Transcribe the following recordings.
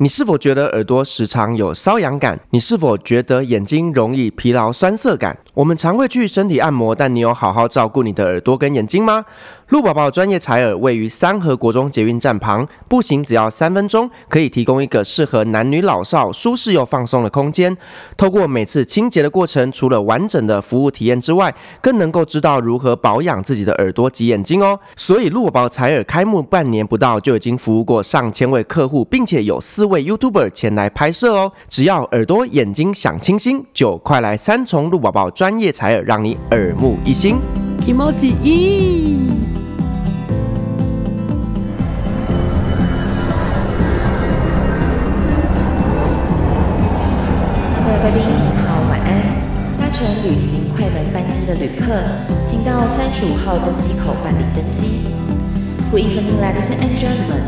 你是否觉得耳朵时常有瘙痒感？你是否觉得眼睛容易疲劳、酸涩感？我们常会去身体按摩，但你有好好照顾你的耳朵跟眼睛吗？鹿宝宝专业采耳位于三和国中捷运站旁，步行只要三分钟，可以提供一个适合男女老少舒适又放松的空间。透过每次清洁的过程，除了完整的服务体验之外，更能够知道如何保养自己的耳朵及眼睛哦。所以鹿宝宝采耳开幕半年不到，就已经服务过上千位客户，并且有四位 YouTuber 前来拍摄哦。只要耳朵眼睛想清新，就快来三重鹿宝宝专业采耳，让你耳目一新。贵 三十五号登机口办理登机。Good evening, ladies and gentlemen.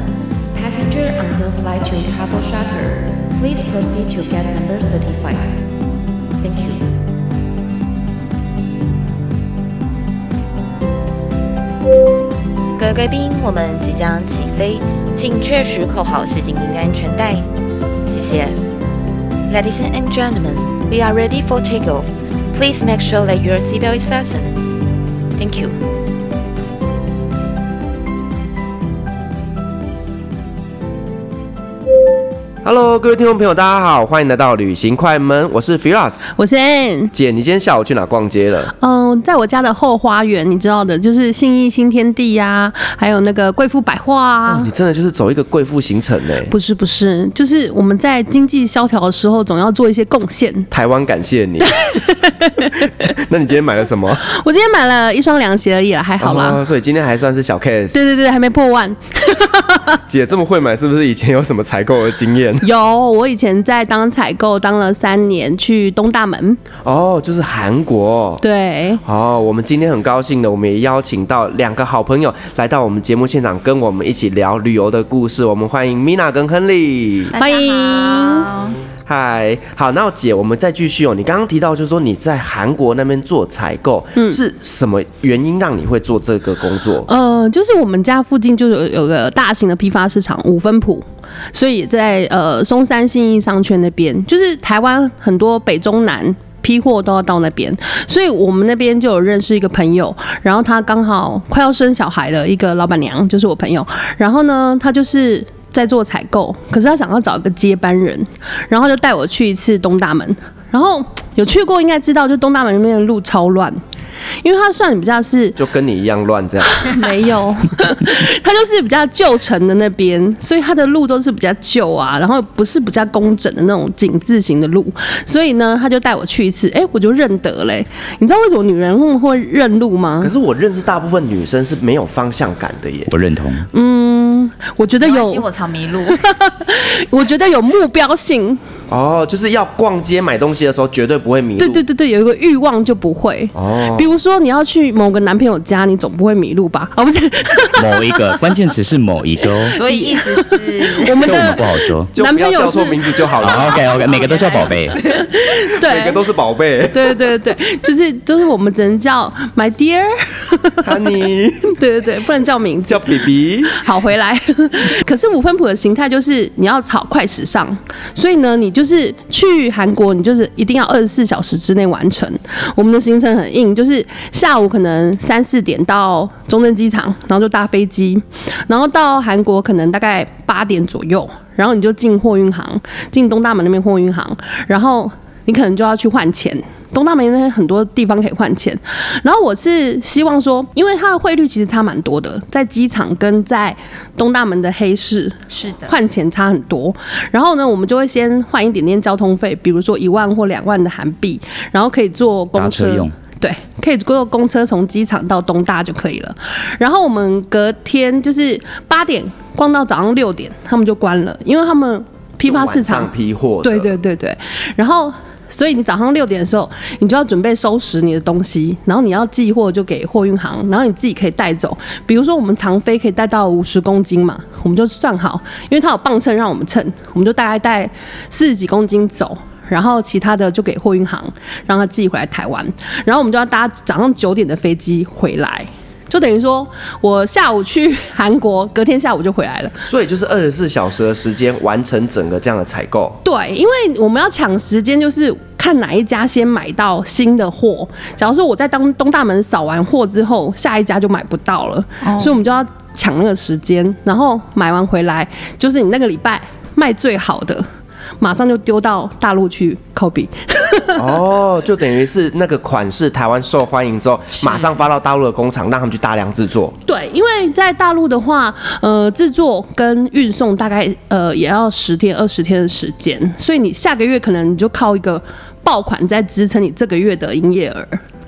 Passenger on the flight to Travel Charter, please proceed to gate number thirty-five. Thank you. 各位贵宾，我们即将起飞，请确实扣好系紧您的安全带。谢谢。Ladies and gentlemen, we are ready for takeoff. Please make sure that your seatbelt is fastened. Thank you. Hello，各位听众朋友，大家好，欢迎来到旅行快门，我是 Firas，我是 Ann。姐，你今天下午去哪逛街了？嗯、呃，在我家的后花园，你知道的，就是信义新天地呀、啊，还有那个贵妇百货啊、哦。你真的就是走一个贵妇行程呢？不是不是，就是我们在经济萧条的时候，总要做一些贡献。台湾感谢你。那你今天买了什么？我今天买了一双凉鞋而已了，还好啦、哦。所以今天还算是小 case。对对对，还没破万。姐这么会买，是不是以前有什么采购的经验？有，我以前在当采购当了三年，去东大门。哦，就是韩国。对。哦，我们今天很高兴的，我们也邀请到两个好朋友来到我们节目现场，跟我们一起聊旅游的故事。我们欢迎 Mina 跟亨利。欢迎。嗨，好，那姐，我们再继续哦。你刚刚提到，就是说你在韩国那边做采购，嗯，是什么原因让你会做这个工作？呃，就是我们家附近就有有个大型的批发市场五分埔，所以在呃松山信义商圈那边，就是台湾很多北中南批货都要到那边，所以我们那边就有认识一个朋友，然后他刚好快要生小孩的一个老板娘，就是我朋友，然后呢，他就是。在做采购，可是他想要找一个接班人，然后就带我去一次东大门。然后有去过应该知道，就东大门那边的路超乱，因为他算比较是就跟你一样乱这样。没有，他就是比较旧城的那边，所以他的路都是比较旧啊，然后不是比较工整的那种井字形的路。所以呢，他就带我去一次，哎，我就认得嘞。你知道为什么女人会认路吗？可是我认识大部分女生是没有方向感的耶。我认同。嗯，我觉得有。我常迷路。我觉得有目标性。哦，就是要逛街买东西的时候绝对不会迷路。对对对对，有一个欲望就不会。哦，比如说你要去某个男朋友家，你总不会迷路吧？哦，不是，某一个关键词是某一个哦。所以意思是 我们的我们不好说，男朋友叫错名字就好了。OK OK，每个都叫宝贝。对，每个都是宝贝。对对对，就是就是我们只能叫 My Dear，Honey。对对对，不能叫名字，叫 BB。好，回来。可是五分谱的形态就是你要炒快时尚，所以呢，你就。就是去韩国，你就是一定要二十四小时之内完成。我们的行程很硬，就是下午可能三四点到中正机场，然后就搭飞机，然后到韩国可能大概八点左右，然后你就进货运行，进东大门那边货运行，然后你可能就要去换钱。东大门那边很多地方可以换钱，然后我是希望说，因为它的汇率其实差蛮多的，在机场跟在东大门的黑市是的换钱差很多。然后呢，我们就会先换一点点交通费，比如说一万或两万的韩币，然后可以坐公车，车用对，可以坐公车从机场到东大就可以了。然后我们隔天就是八点逛到早上六点，他们就关了，因为他们批发市场批货，对对对对，然后。所以你早上六点的时候，你就要准备收拾你的东西，然后你要寄货就给货运行，然后你自己可以带走。比如说我们长飞可以带到五十公斤嘛，我们就算好，因为它有磅秤让我们称，我们就大概带四十几公斤走，然后其他的就给货运行，让他寄回来台湾。然后我们就要搭早上九点的飞机回来。就等于说我下午去韩国，隔天下午就回来了。所以就是二十四小时的时间完成整个这样的采购。对，因为我们要抢时间，就是看哪一家先买到新的货。假如说我在当东大门扫完货之后，下一家就买不到了，哦、所以我们就要抢那个时间，然后买完回来，就是你那个礼拜卖最好的。马上就丢到大陆去 copy 哦，就等于是那个款式台湾受欢迎之后，马上发到大陆的工厂，让他们去大量制作。对，因为在大陆的话，呃，制作跟运送大概呃也要十天二十天的时间，所以你下个月可能你就靠一个爆款在支撑你这个月的营业额。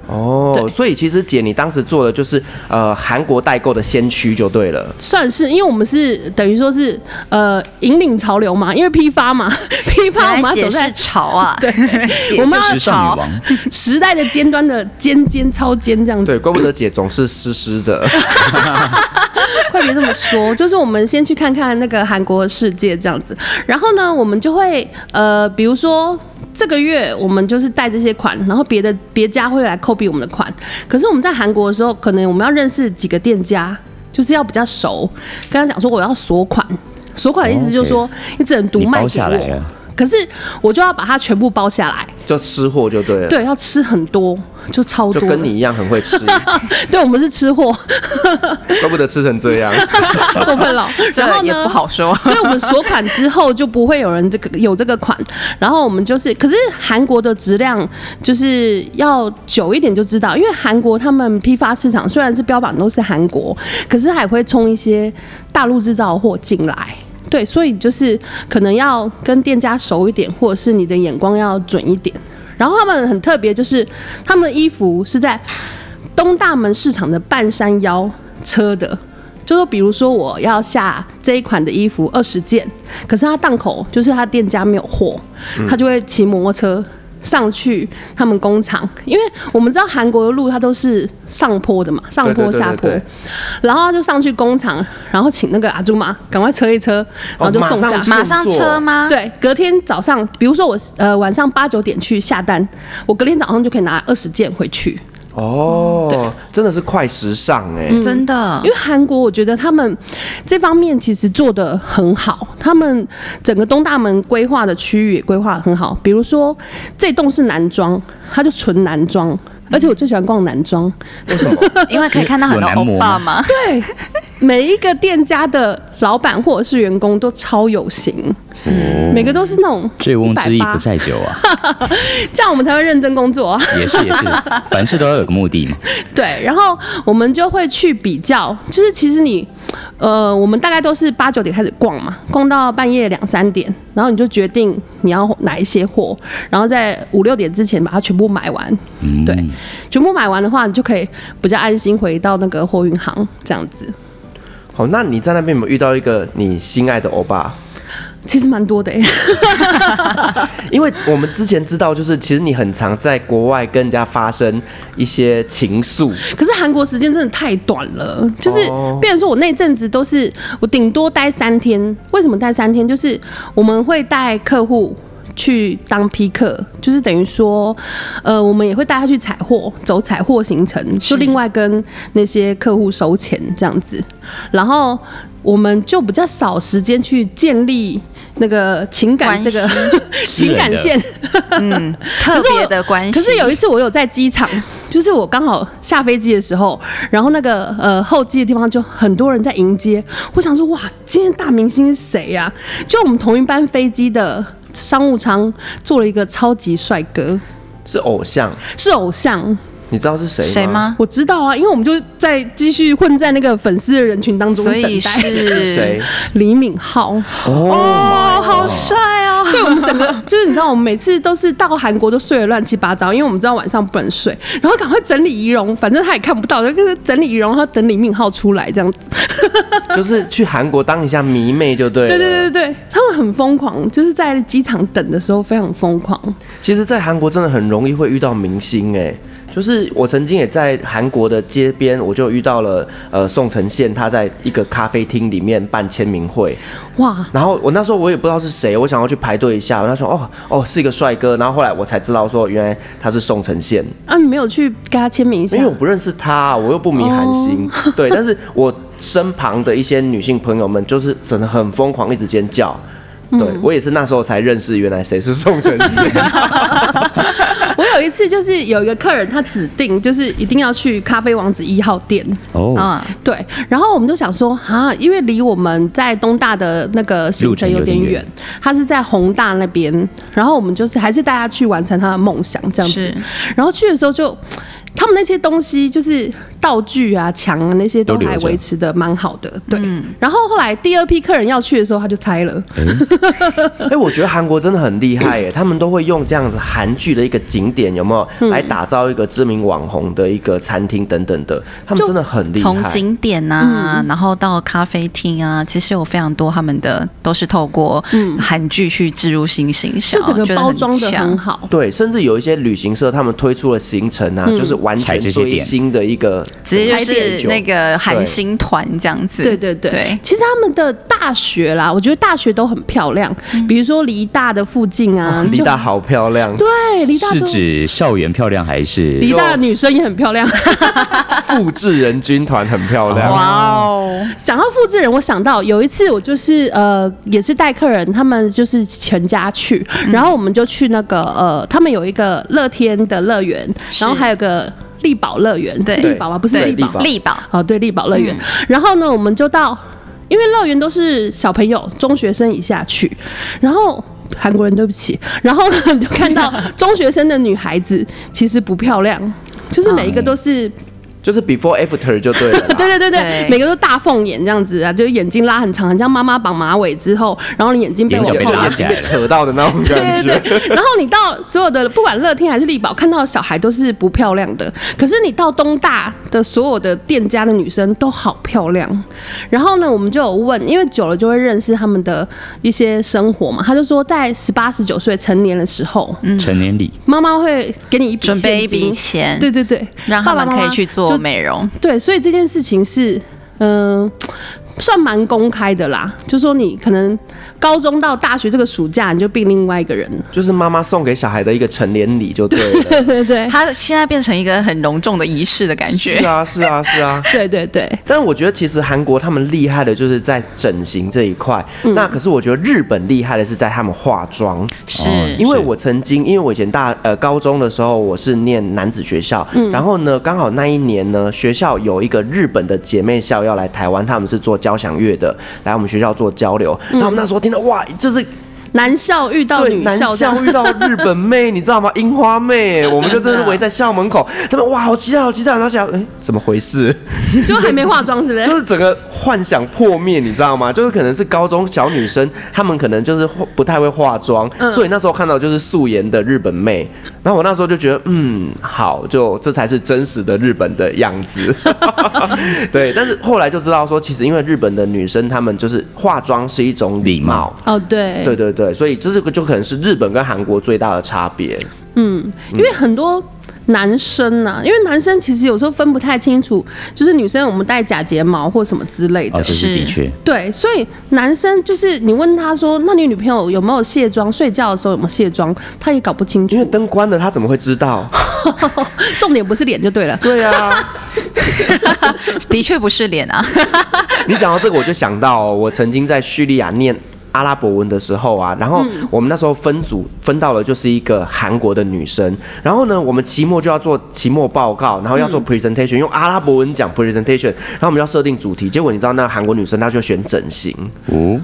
哦，所以其实姐，你当时做的就是呃韩国代购的先驱就对了，算是，因为我们是等于说是呃引领潮流嘛，因为批发嘛，批发我们要走在潮啊，对，我们要潮 时代的尖端的尖尖超尖这样子，对，怪不得姐总是湿湿的，快别这么说，就是我们先去看看那个韩国的世界这样子，然后呢，我们就会呃比如说。这个月我们就是带这些款，然后别的别家会来 copy 我们的款。可是我们在韩国的时候，可能我们要认识几个店家，就是要比较熟。跟他讲说我要锁款，锁款的意思就是说你只能独卖给我。可是我就要把它全部包下来，就吃货就对了。对，要吃很多，就超多。就跟你一样很会吃。对，我们是吃货，怪不得吃成这样，过分了。然后也不好说。所以我们锁款之后就不会有人这个有这个款。然后我们就是，可是韩国的质量就是要久一点就知道，因为韩国他们批发市场虽然是标榜都是韩国，可是还会冲一些大陆制造的货进来。对，所以就是可能要跟店家熟一点，或者是你的眼光要准一点。然后他们很特别，就是他们的衣服是在东大门市场的半山腰车的，就说比如说我要下这一款的衣服二十件，可是他档口就是他店家没有货，他就会骑摩托车。上去他们工厂，因为我们知道韩国的路它都是上坡的嘛，上坡下坡，然后就上去工厂，然后请那个阿朱妈赶快车一车，然后就送下，马上车吗？对，隔天早上，比如说我呃晚上八九点去下单，我隔天早上就可以拿二十件回去。哦，对真的是快时尚哎、欸，嗯、真的。因为韩国，我觉得他们这方面其实做得很好，他们整个东大门规划的区域也规划得很好。比如说这栋是男装，它就纯男装，而且我最喜欢逛男装，为什么？因为可以看到很多欧巴嘛。对，每一个店家的老板或者是员工都超有型。嗯，每个都是那种醉翁之意不在酒啊，这样我们才会认真工作啊。也是也是，凡事都要有个目的嘛。对，然后我们就会去比较，就是其实你，呃，我们大概都是八九点开始逛嘛，逛到半夜两三点，然后你就决定你要哪一些货，然后在五六点之前把它全部买完。嗯，对，全部买完的话，你就可以比较安心回到那个货运行这样子。好，那你在那边有没有遇到一个你心爱的欧巴？其实蛮多的哎，因为我们之前知道，就是其实你很常在国外跟人家发生一些情愫。可是韩国时间真的太短了，就是，变成说我那阵子都是我顶多待三天。为什么待三天？就是我们会带客户去当批客，就是等于说，呃，我们也会带他去采货，走采货行程，就另外跟那些客户收钱这样子，然后我们就比较少时间去建立。那个情感，这个 情感线，嗯，特别的关系。可是有一次，我有在机场，就是我刚好下飞机的时候，然后那个呃候机的地方就很多人在迎接。我想说，哇，今天大明星是谁呀？就我们同一班飞机的商务舱坐了一个超级帅哥，是偶像，是偶像。你知道是谁谁吗？我知道啊，因为我们就在继续混在那个粉丝的人群当中等待。所以是谁？李敏镐。哦，好帅哦！对，我们整个就是你知道，我们每次都是到韩国都睡得乱七八糟，因为我们知道晚上不能睡，然后赶快整理仪容，反正他也看不到，就是整理仪容，然后等李敏镐出来这样子。就是去韩国当一下迷妹就对了。对对对对，他们很疯狂，就是在机场等的时候非常疯狂。其实，在韩国真的很容易会遇到明星哎、欸。就是我曾经也在韩国的街边，我就遇到了呃宋承宪，他在一个咖啡厅里面办签名会，哇！然后我那时候我也不知道是谁，我想要去排队一下，他说哦哦是一个帅哥，然后后来我才知道说原来他是宋承宪。啊，你没有去跟他签名一下？因为我不认识他，我又不迷韩星，oh. 对，但是我身旁的一些女性朋友们就是真的很疯狂，一直尖叫。对，我也是那时候才认识原来谁是宋承宪。我有一次就是有一个客人，他指定就是一定要去咖啡王子一号店。哦，啊，对，然后我们就想说啊，因为离我们在东大的那个行程有点远，他是在宏大那边，然后我们就是还是带他去完成他的梦想这样子，然后去的时候就。他们那些东西就是道具啊、墙啊那些都还维持的蛮好的，对。嗯、然后后来第二批客人要去的时候，他就拆了。哎、欸欸，我觉得韩国真的很厉害耶，他们都会用这样子韩剧的一个景点有没有来打造一个知名网红的一个餐厅等等的，他们真的很厉害。从景点啊，嗯、然后到咖啡厅啊，其实有非常多他们的都是透过韩剧去植入新形象，就整个包装的很好。对，甚至有一些旅行社他们推出了行程啊，嗯、就是。完全最新的一个，直接就是那个韩星团这样子。对对对，对其实他们的大学啦，我觉得大学都很漂亮。比如说梨大的附近啊，梨大好漂亮。对，梨大是指校园漂亮还是？梨大的女生也很漂亮。复制人军团很漂亮。哇哦！讲到复制人，我想到有一次我就是呃，也是带客人，他们就是全家去，然后我们就去那个呃，他们有一个乐天的乐园，然后还有个。丽宝乐园，对，丽宝吗？不是丽宝，力宝。哦，对，丽宝乐园。然后呢，我们就到，因为乐园都是小朋友、中学生以下去。然后韩国人，对不起。然后呢，就看到 中学生的女孩子其实不漂亮，就是每一个都是。就是 before after 就对了，对对对对，每个都大凤眼这样子啊，就是眼睛拉很长，很像妈妈绑马尾之后，然后你眼睛被我拉起来扯到的那种感觉。对对对，然后你到所有的不管乐天还是力宝，看到的小孩都是不漂亮的，可是你到东大的所有的店家的女生都好漂亮。然后呢，我们就有问，因为久了就会认识他们的一些生活嘛，他就说在十八十九岁成年的时候，嗯，成年礼，妈妈会给你一笔准备一笔钱，对对对，让他们可以去做。做美容，对，所以这件事情是，嗯、算蛮公开的啦，就说你可能高中到大学这个暑假，你就变另外一个人，就是妈妈送给小孩的一个成年礼，就对了。对对对，他现在变成一个很隆重的仪式的感觉。是啊，是啊，是啊。对对对。但是我觉得其实韩国他们厉害的就是在整形这一块，嗯、那可是我觉得日本厉害的是在他们化妆。是，因为我曾经，因为我以前大呃高中的时候我是念男子学校，嗯、然后呢刚好那一年呢学校有一个日本的姐妹校要来台湾，他们是做。交响乐的来我们学校做交流，然后我们那时候听到哇，就是。男校遇到女校，男校遇到日本妹，你知道吗？樱花妹，我们就真的是围在校门口，他们哇，好期待，好期待，然后想，哎，怎么回事？就还没化妆，是不是？就是整个幻想破灭，你知道吗？就是可能是高中小女生，她们可能就是不太会化妆，嗯、所以那时候看到就是素颜的日本妹，然后我那时候就觉得，嗯，好，就这才是真实的日本的样子。对，但是后来就知道说，其实因为日本的女生她们就是化妆是一种礼貌。哦，对，对对对。对，所以这这个就可能是日本跟韩国最大的差别。嗯，因为很多男生啊，因为男生其实有时候分不太清楚，就是女生我们戴假睫毛或什么之类的。哦，是的确。对，所以男生就是你问他说，那你女朋友有没有卸妆？睡觉的时候有没有卸妆？他也搞不清楚。因为灯关了，他怎么会知道？重点不是脸就对了。对啊，的确不是脸啊。你讲到这个，我就想到我曾经在叙利亚念。阿拉伯文的时候啊，然后我们那时候分组分到了就是一个韩国的女生，然后呢，我们期末就要做期末报告，然后要做 presentation，用阿拉伯文讲 presentation，然后我们要设定主题，结果你知道那个韩国女生她就选整形，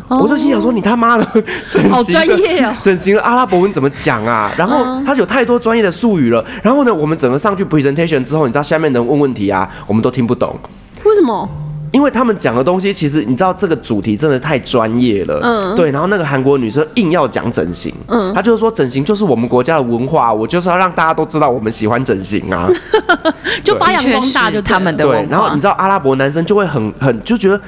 哦，我就心想说你他妈的 整形，好专业哦，整形的阿拉伯文怎么讲啊？然后她有太多专业的术语了，然后呢，我们整个上去 presentation 之后，你知道下面人问问题啊，我们都听不懂，为什么？因为他们讲的东西，其实你知道这个主题真的太专业了，嗯，对。然后那个韩国女生硬要讲整形，嗯，她就是说整形就是我们国家的文化，我就是要让大家都知道我们喜欢整形啊，就发扬光大就他们的文化。对，然后你知道阿拉伯男生就会很很就觉得。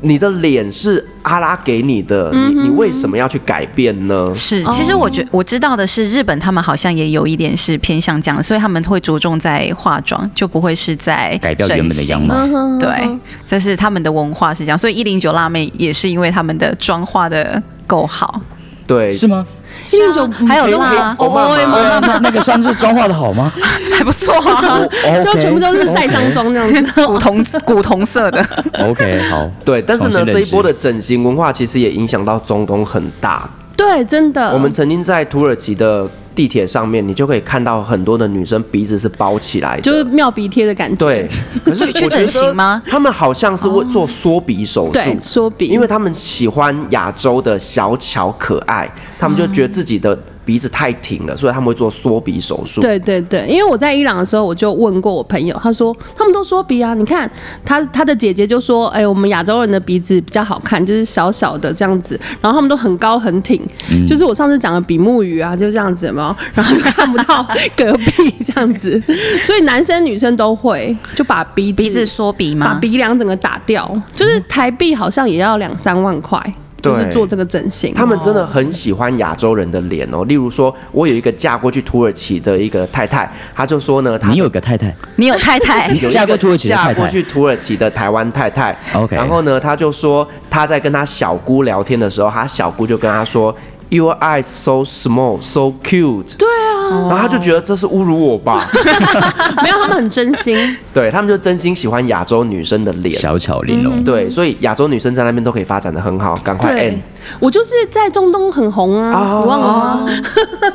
你的脸是阿拉给你的，你你为什么要去改变呢？是，其实我觉我知道的是，日本他们好像也有一点是偏向这样，所以他们会着重在化妆，就不会是在改掉原本的样貌。对，这是他们的文化是这样，所以一零九辣妹也是因为他们的妆化的够好。对，是吗？一零九还有吗？哦，那那那个算是妆化的好吗？还不错啊，就全部都是晒伤妆那样子，古铜古铜色的。OK，好，对，但是呢，这一波的整形文化其实也影响到中东很大。对，真的。我们曾经在土耳其的地铁上面，你就可以看到很多的女生鼻子是包起来的，就是妙鼻贴的感觉。对，可 是去整形吗？他们好像是会做缩鼻手术，对，缩鼻，因为他们喜欢亚洲的小巧可爱，他们就觉得自己的。鼻子太挺了，所以他们会做缩鼻手术。对对对，因为我在伊朗的时候，我就问过我朋友，他说他们都缩鼻啊。你看他他的姐姐就说，哎，我们亚洲人的鼻子比较好看，就是小小的这样子，然后他们都很高很挺，嗯、就是我上次讲的比目鱼啊，就这样子嘛，然后就看不到隔壁这样子，所以男生女生都会就把鼻子鼻子缩鼻嘛？把鼻梁整个打掉，就是台币好像也要两三万块。就是做这个整形，他们真的很喜欢亚洲人的脸哦。例如说，我有一个嫁过去土耳其的一个太太，她就说呢，你有个太太，你有太太，嫁过土耳其嫁过去土耳其的台湾太太。OK，然后呢，她就说她在跟她小姑聊天的时候，她小姑就跟她说。Your eyes so small, so cute。对啊，然后他就觉得这是侮辱我吧？没有，他们很真心。对，他们就真心喜欢亚洲女生的脸，小巧玲珑。对，所以亚洲女生在那边都可以发展的很好。赶快 end。我就是在中东很红啊，你忘了吗？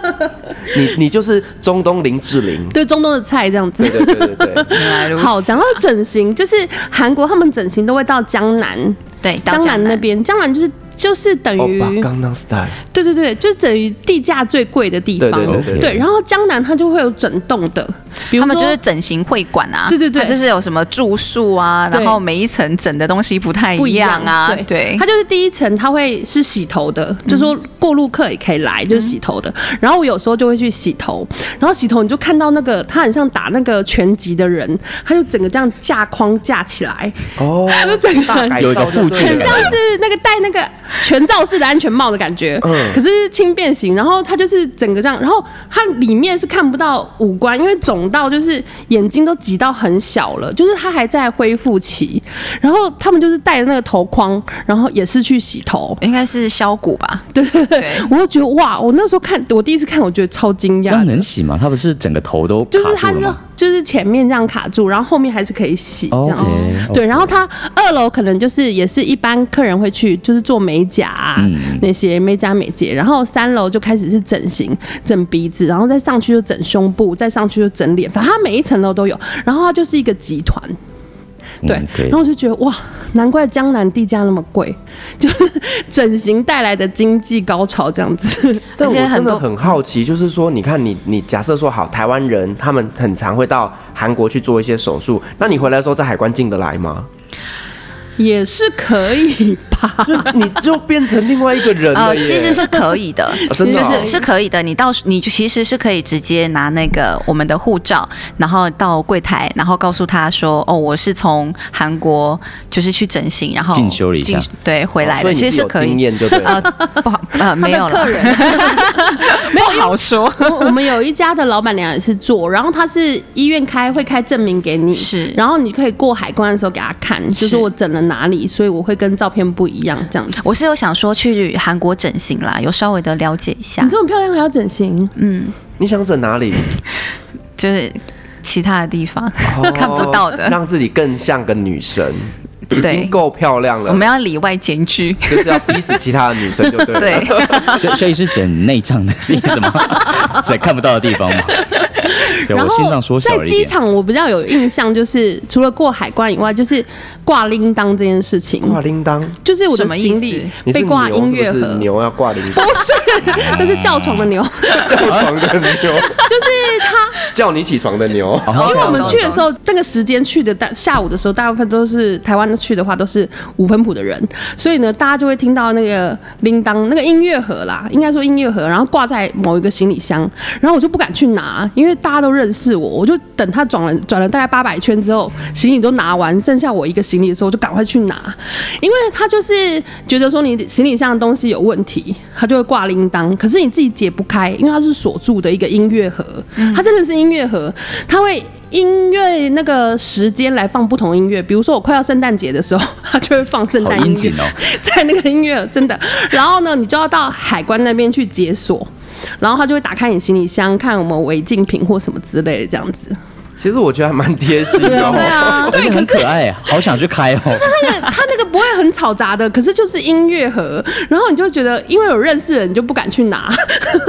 你你就是中东林志玲，对，中东的菜这样子。对对对对对。好，讲到整形，就是韩国他们整形都会到江南，对，江南那边，江南就是。就是等于，对对对，就是等于地价最贵的地方。对，然后江南它就会有整栋的，比如他们就是整形会馆啊，对对对，就是有什么住宿啊，然后每一层整的东西不太一样啊。对，它就是第一层它会是洗头的，就说过路客也可以来，就是洗头的。然后我有时候就会去洗头，然后洗头你就看到那个他很像打那个拳击的人，他就整个这样架框架起来，哦，就整个有一个护具，很像是那个戴那个。全罩式的安全帽的感觉，嗯，可是轻便型，然后它就是整个这样，然后它里面是看不到五官，因为肿到就是眼睛都挤到很小了，就是它还在恢复期。然后他们就是戴着那个头框，然后也是去洗头，应该是削骨吧？对对对，我就觉得哇，我那时候看我第一次看，我觉得超惊讶。这样能洗吗？它不是整个头都？就是它是就是前面这样卡住，然后后面还是可以洗这样子。Okay, okay. 对，然后它二楼可能就是也是一般客人会去，就是做美甲啊，嗯、那些美甲美睫。然后三楼就开始是整形，整鼻子，然后再上去就整胸部，再上去就整脸，反正它每一层楼都有。然后它就是一个集团。对，然后我就觉得哇，难怪江南地价那么贵，就是整形带来的经济高潮这样子。但我真的很好奇，就是说，你看你你假设说好，台湾人他们很常会到韩国去做一些手术，那你回来的时候在海关进得来吗？也是可以 吧，你就变成另外一个人了。呃，其实是可以的，真的是是可以的。你到你其实是可以直接拿那个我们的护照，然后到柜台，然后告诉他说：“哦，我是从韩国就是去整形，然后进修了一下，对，回来的。”其实是可以。经验就对了。呃，不好，呃，没有了。客人 没有好说。我们有一家的老板娘也是做，然后他是医院开会开证明给你，是，然后你可以过海关的时候给他看，就是我整了。哪里？所以我会跟照片不一样，这样子。我是有想说去韩国整形啦，有稍微的了解一下。你这么漂亮还要整形？嗯，你想整哪里？就是其他的地方、哦、看不到的，让自己更像个女神。已经够漂亮了，我们要里外兼具，就是要逼死其他的女生，就对了。对，所以所以是整内脏的是意思吗？在看不到的地方吗？对，我心脏缩小了。在机场，我比较有印象，就是除了过海关以外，就是挂铃铛这件事情。挂铃铛就是我的行李被挂音乐盒，牛要挂铃铛，不是，那是叫床的牛，叫床的牛，就是他。叫你起床的牛。因为我们去的时候，那个时间去的大下午的时候，大部分都是台湾去的话都是五分埔的人，所以呢，大家就会听到那个铃铛那个音乐盒啦，应该说音乐盒，然后挂在某一个行李箱，然后我就不敢去拿，因为大家都认识我，我就等他转了转了大概八百圈之后，行李都拿完，剩下我一个行李的时候，我就赶快去拿，因为他就是觉得说你行李箱的东西有问题，他就会挂铃铛，可是你自己解不开，因为它是锁住的一个音乐盒，它真的是音乐盒，它会。音乐那个时间来放不同音乐，比如说我快要圣诞节的时候，它就会放圣诞音乐，在那个音乐真的。然后呢，你就要到海关那边去解锁，然后他就会打开你行李箱，看有没有违禁品或什么之类的这样子。其实我觉得还蛮贴心的，对啊，对，很可爱，好想去开哦。就是那个，他那个不会很吵杂的，可是就是音乐盒，然后你就觉得，因为有认识的人，你就不敢去拿。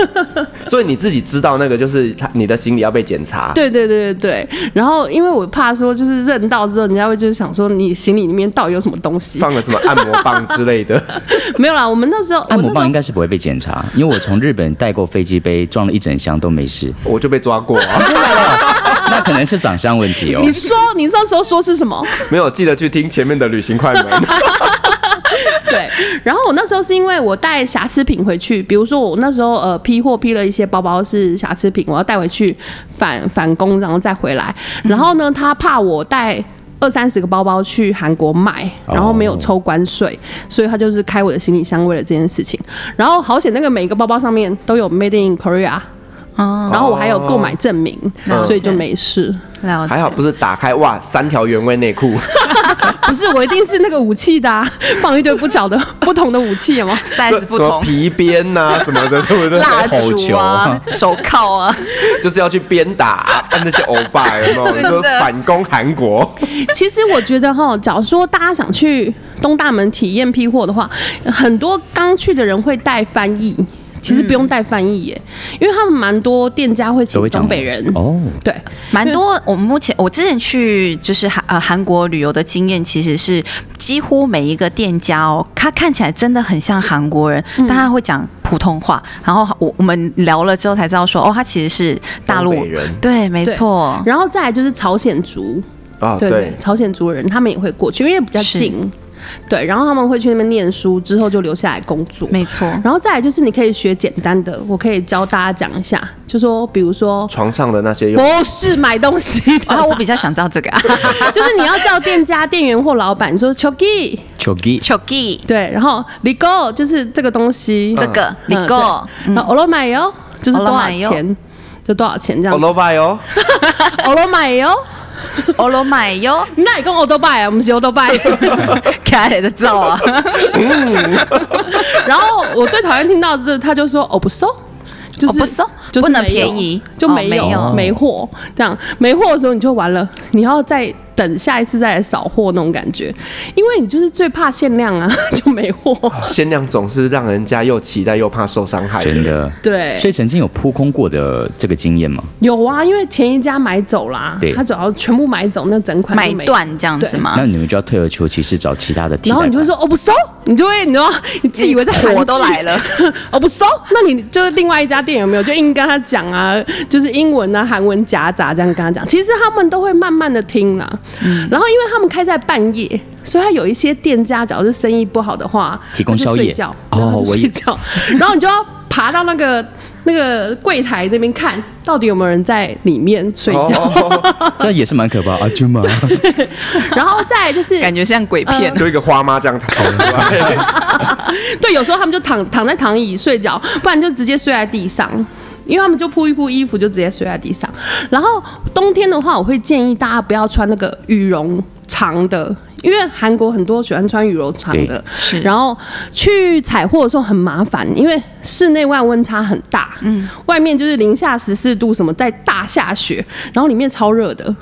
所以你自己知道那个就是他，你的行李要被检查。对对对对对。然后因为我怕说，就是认到之后，人家会就是想说，你行李里面到底有什么东西？放了什么按摩棒之类的？没有啦，我们那时候按摩棒应该是不会被检查，因为我从日本带过飞机杯，装了一整箱都没事，我就被抓过啊。那可能是长相问题哦。你说，你那时候说是什么？没有，记得去听前面的旅行快门。对，然后我那时候是因为我带瑕疵品回去，比如说我那时候呃批货批了一些包包是瑕疵品，我要带回去返返工，然后再回来。然后呢，他怕我带二三十个包包去韩国卖，然后没有抽关税，所以他就是开我的行李箱为了这件事情。然后好险，那个每一个包包上面都有 Made in Korea。哦，然后我还有购买证明，所以就没事。还好不是打开哇，三条原味内裤。不是，我一定是那个武器的，啊，放一堆不巧的不同的武器，有吗？size 不同，皮鞭呐什么的，对不对？蜡烛啊，手铐啊，就是要去鞭打那些欧巴，有没有？说反攻韩国。其实我觉得哈，假如说大家想去东大门体验批货的话，很多刚去的人会带翻译。其实不用带翻译耶，因为他们蛮多店家会请东北人哦。对，蛮多。我们目前我之前去就是韩呃韩国旅游的经验，其实是几乎每一个店家哦，他看起来真的很像韩国人，但他会讲普通话。然后我我们聊了之后才知道说，哦，他其实是大陆人。对，没错。然后再来就是朝鲜族啊，对，朝鲜族人他们也会过去，因为比较近。对，然后他们会去那边念书，之后就留下来工作。没错，然后再来就是你可以学简单的，我可以教大家讲一下，就说比如说床上的那些，不是买东西的。然 后我比较想知道这个，就是你要叫店家店员或老板，你说 chogi，chogi，chogi，对，然后 ligo 就是这个东西，这个。ligo，那 olo 买哟，就是多少钱，就多少钱这样。olo 买哟，olo 买哟。欧罗买哟，那也跟欧多拜啊，不是欧多拜，开来的照啊。然后我最讨厌听到的是，他就说哦不收，就是不收，不能便宜，就没有没货，这样没货的时候你就完了，你要再。等下一次再来扫货那种感觉，因为你就是最怕限量啊，就没货。限量总是让人家又期待又怕受伤害，真的。对，所以曾经有扑空过的这个经验吗？有啊，因为前一家买走啦，对，他主要全部买走，那整款买断这样子嘛。那你们就要退而求其次，找其他的替代。然后你就会说哦不收，你就会你知道你自以为在火都来了，哦不收，那你就是另外一家店有没有就硬跟他讲啊，就是英文啊韩文夹杂这样跟他讲，其实他们都会慢慢的听啦。嗯，然后因为。他们开在半夜，所以他有一些店家，假如是生意不好的话，提供宵夜。哦，睡觉，然后你就要爬到那个那个柜台那边看，到底有没有人在里面睡觉。这也是蛮可怕啊，舅妈。然后再就是感觉像鬼片，就一个花妈这样跑出来。对，有时候他们就躺躺在躺椅睡觉，不然就直接睡在地上。因为他们就铺一铺衣服，就直接睡在地上。然后冬天的话，我会建议大家不要穿那个羽绒长的，因为韩国很多喜欢穿羽绒长的。是。然后去采货的时候很麻烦，因为室内外温差很大。嗯。外面就是零下十四度，什么在大下雪，然后里面超热的，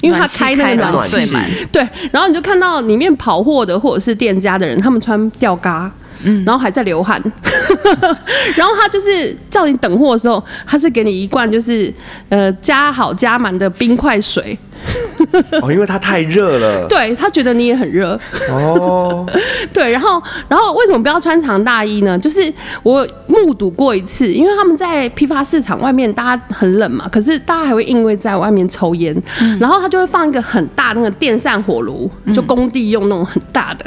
因为他开那个暖气。对。然后你就看到里面跑货的或者是店家的人，他们穿吊嘎。嗯，然后还在流汗，然后他就是叫你等货的时候，他是给你一罐就是呃加好加满的冰块水，哦，因为它太热了。对，他觉得你也很热。哦，对，然后，然后为什么不要穿长大衣呢？就是我目睹过一次，因为他们在批发市场外面，大家很冷嘛，可是大家还会因为在外面抽烟，嗯、然后他就会放一个很大那个电扇火炉，就工地用那种很大的，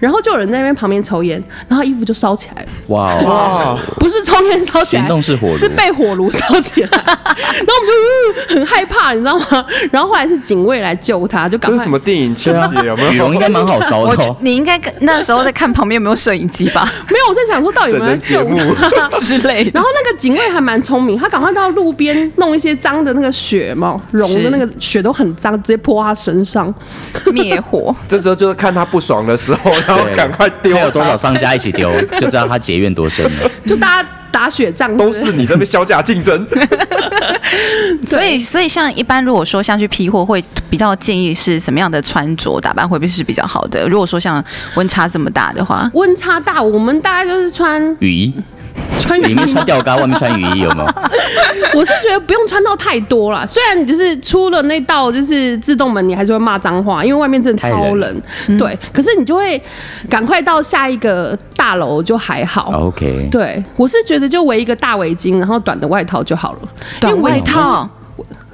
然后就有人在那边旁边抽烟，然后衣服就烧起来了。哇哇，不是抽烟烧起来，行动是火炉，是被火炉烧起来，然后我们就、呃、很害怕，你知道吗？然后后来是警卫来救他，就赶快。这是什么电影情节？有没有？应该蛮好烧的。你应该那时候在看旁边有没有摄影机吧？没有，我在想说到底有没有救他之类的。然后那个警卫还蛮聪明，他赶快到路边弄一些脏的那个血嘛，融的那个血都很脏，直接泼他身上灭火。这时候就是看他不爽的时候，然后赶快丢。有多少商家一起丢，就知道他结怨多深了。就大家打雪仗，都是你那边削价竞争。所以，所以像一般如果说像去批货，会比较建议是什么样的穿着打扮会不会是比较好的？如果说像温差这么大的话，温差大，我们大概就是穿雨衣。穿里面穿吊嘎，外面穿雨衣，有没有？我是觉得不用穿到太多啦。虽然你就是出了那道就是自动门，你还是会骂脏话，因为外面真的超冷。对，可是你就会赶快到下一个大楼就还好。OK。对，我是觉得就围一个大围巾，然后短的外套就好了。短外套。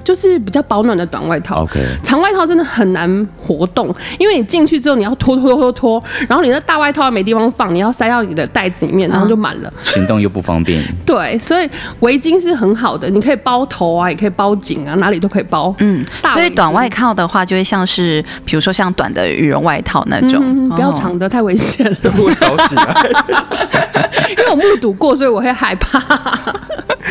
就是比较保暖的短外套，OK，长外套真的很难活动，因为你进去之后你要脱脱脱脱，然后你的大外套没地方放，你要塞到你的袋子里面，然后就满了，行动又不方便。对，所以围巾是很好的，你可以包头啊，也可以包颈啊，哪里都可以包。嗯，所以短外套的话，就会像是比如说像短的羽绒外套那种，嗯、不要长的，太危险了，会烧起来。因为我目睹过，所以我会害怕。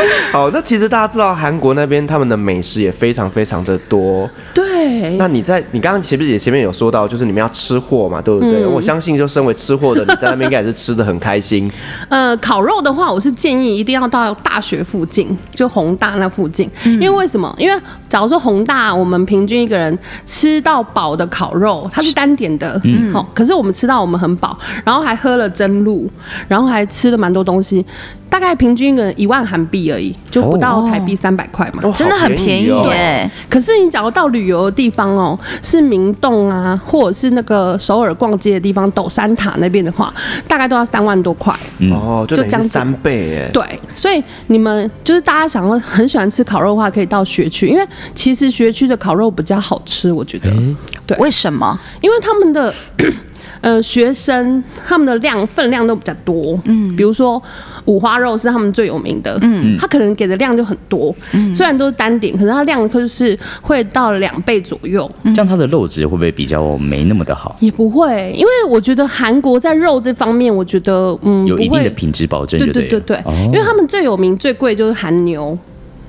好，那其实大家知道韩国那边他们的美食也非常非常的多。对。那你在你刚刚前面也前面有说到，就是你们要吃货嘛，对不对？嗯、我相信，就身为吃货的你在那边应该也是吃的很开心。呃，烤肉的话，我是建议一定要到大学附近，就宏大那附近。嗯、因为为什么？因为假如说宏大，我们平均一个人吃到饱的烤肉，它是单点的，嗯，好。可是我们吃到我们很饱，然后还喝了蒸露，然后还吃了蛮多东西。大概平均一个人一万韩币而已，就不到台币三百块嘛，哦、真的很便宜耶。可是你假如到旅游的地方哦，是明洞啊，或者是那个首尔逛街的地方，斗山塔那边的话，大概都要三万多块。哦，就将近三倍耶。对，所以你们就是大家想要很喜欢吃烤肉的话，可以到学区，因为其实学区的烤肉比较好吃，我觉得。欸、对，为什么？因为他们的。呃，学生他们的量分量都比较多，嗯，比如说五花肉是他们最有名的，嗯，他可能给的量就很多，嗯，虽然都是单点，可是它量就是会到两倍左右。这样它的肉质会不会比较没那么的好？也不会，因为我觉得韩国在肉这方面，我觉得嗯，有一定的品质保证，对对对对，哦，因为他们最有名最贵就是韩牛。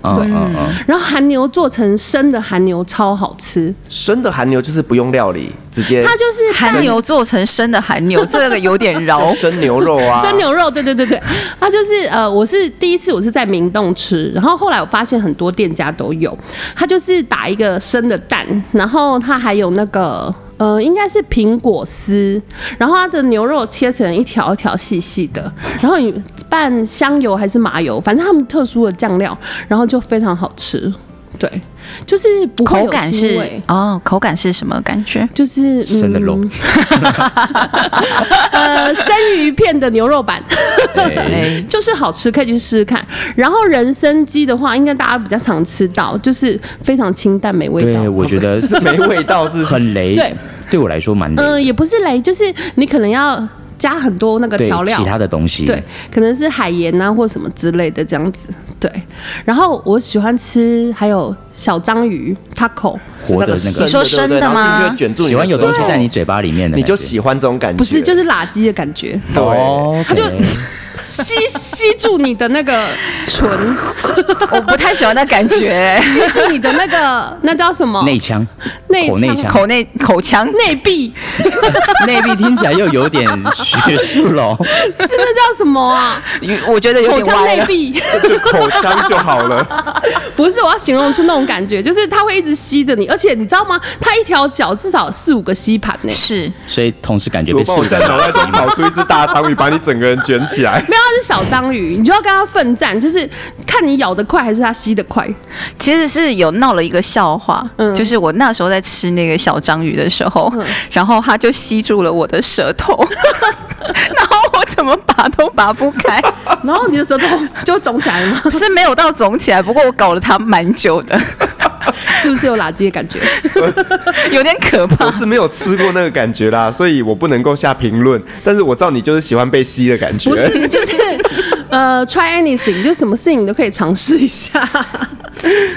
对，然后韩牛做成生的韩牛超好吃。生的韩牛就是不用料理，直接。它就是韩牛做成生的韩牛，这个有点绕。生牛肉啊，生牛肉，对对对对。它就是呃，我是第一次我是在明洞吃，然后后来我发现很多店家都有。它就是打一个生的蛋，然后它还有那个。呃，应该是苹果丝，然后它的牛肉切成一条一条细细的，然后你拌香油还是麻油，反正他们特殊的酱料，然后就非常好吃，对。就是不会有腥味，口感是哦，口感是什么感觉？就是、嗯、生的肉，呃，生鱼片的牛肉版，欸、就是好吃，可以去试试看。然后人参鸡的话，应该大家比较常吃到，就是非常清淡没味道。对，我觉得 是没味道，是很雷。对，对我来说蛮雷。嗯、呃，也不是雷，就是你可能要。加很多那个调料，其他的东西，对，可能是海盐啊或什么之类的这样子，对。然后我喜欢吃还有小章鱼 taco，活的那个，你说生的吗？喜欢有东西在你嘴巴里面的，你就喜欢这种感觉，不是就是辣鸡的感觉，对，他就。吸吸住你的那个唇，我不太喜欢那感觉。吸住你的那个，那叫什么？内腔，内腔，口内口腔，内壁，内壁听起来又有点学术了。是那叫什么啊？我觉得有点歪了。内壁，就口腔就好了。不是，我要形容出那种感觉，就是它会一直吸着你，而且你知道吗？它一条脚至少四五个吸盘呢。是，所以同时感觉被吸着。脑袋中跑出一只大章鱼，把你整个人卷起来。没有。它是小章鱼，你就要跟它奋战，就是看你咬得快还是它吸得快。其实是有闹了一个笑话，嗯，就是我那时候在吃那个小章鱼的时候，嗯、然后它就吸住了我的舌头，然后我怎么拔都拔不开，然后你的舌头就肿起来了吗？不是没有到肿起来，不过我搞了它蛮久的。是不是有垃圾的感觉？有点可怕。我是没有吃过那个感觉啦，所以我不能够下评论。但是我知道你就是喜欢被吸的感觉。不是，就是呃，try anything，就什么事情你都可以尝试一下。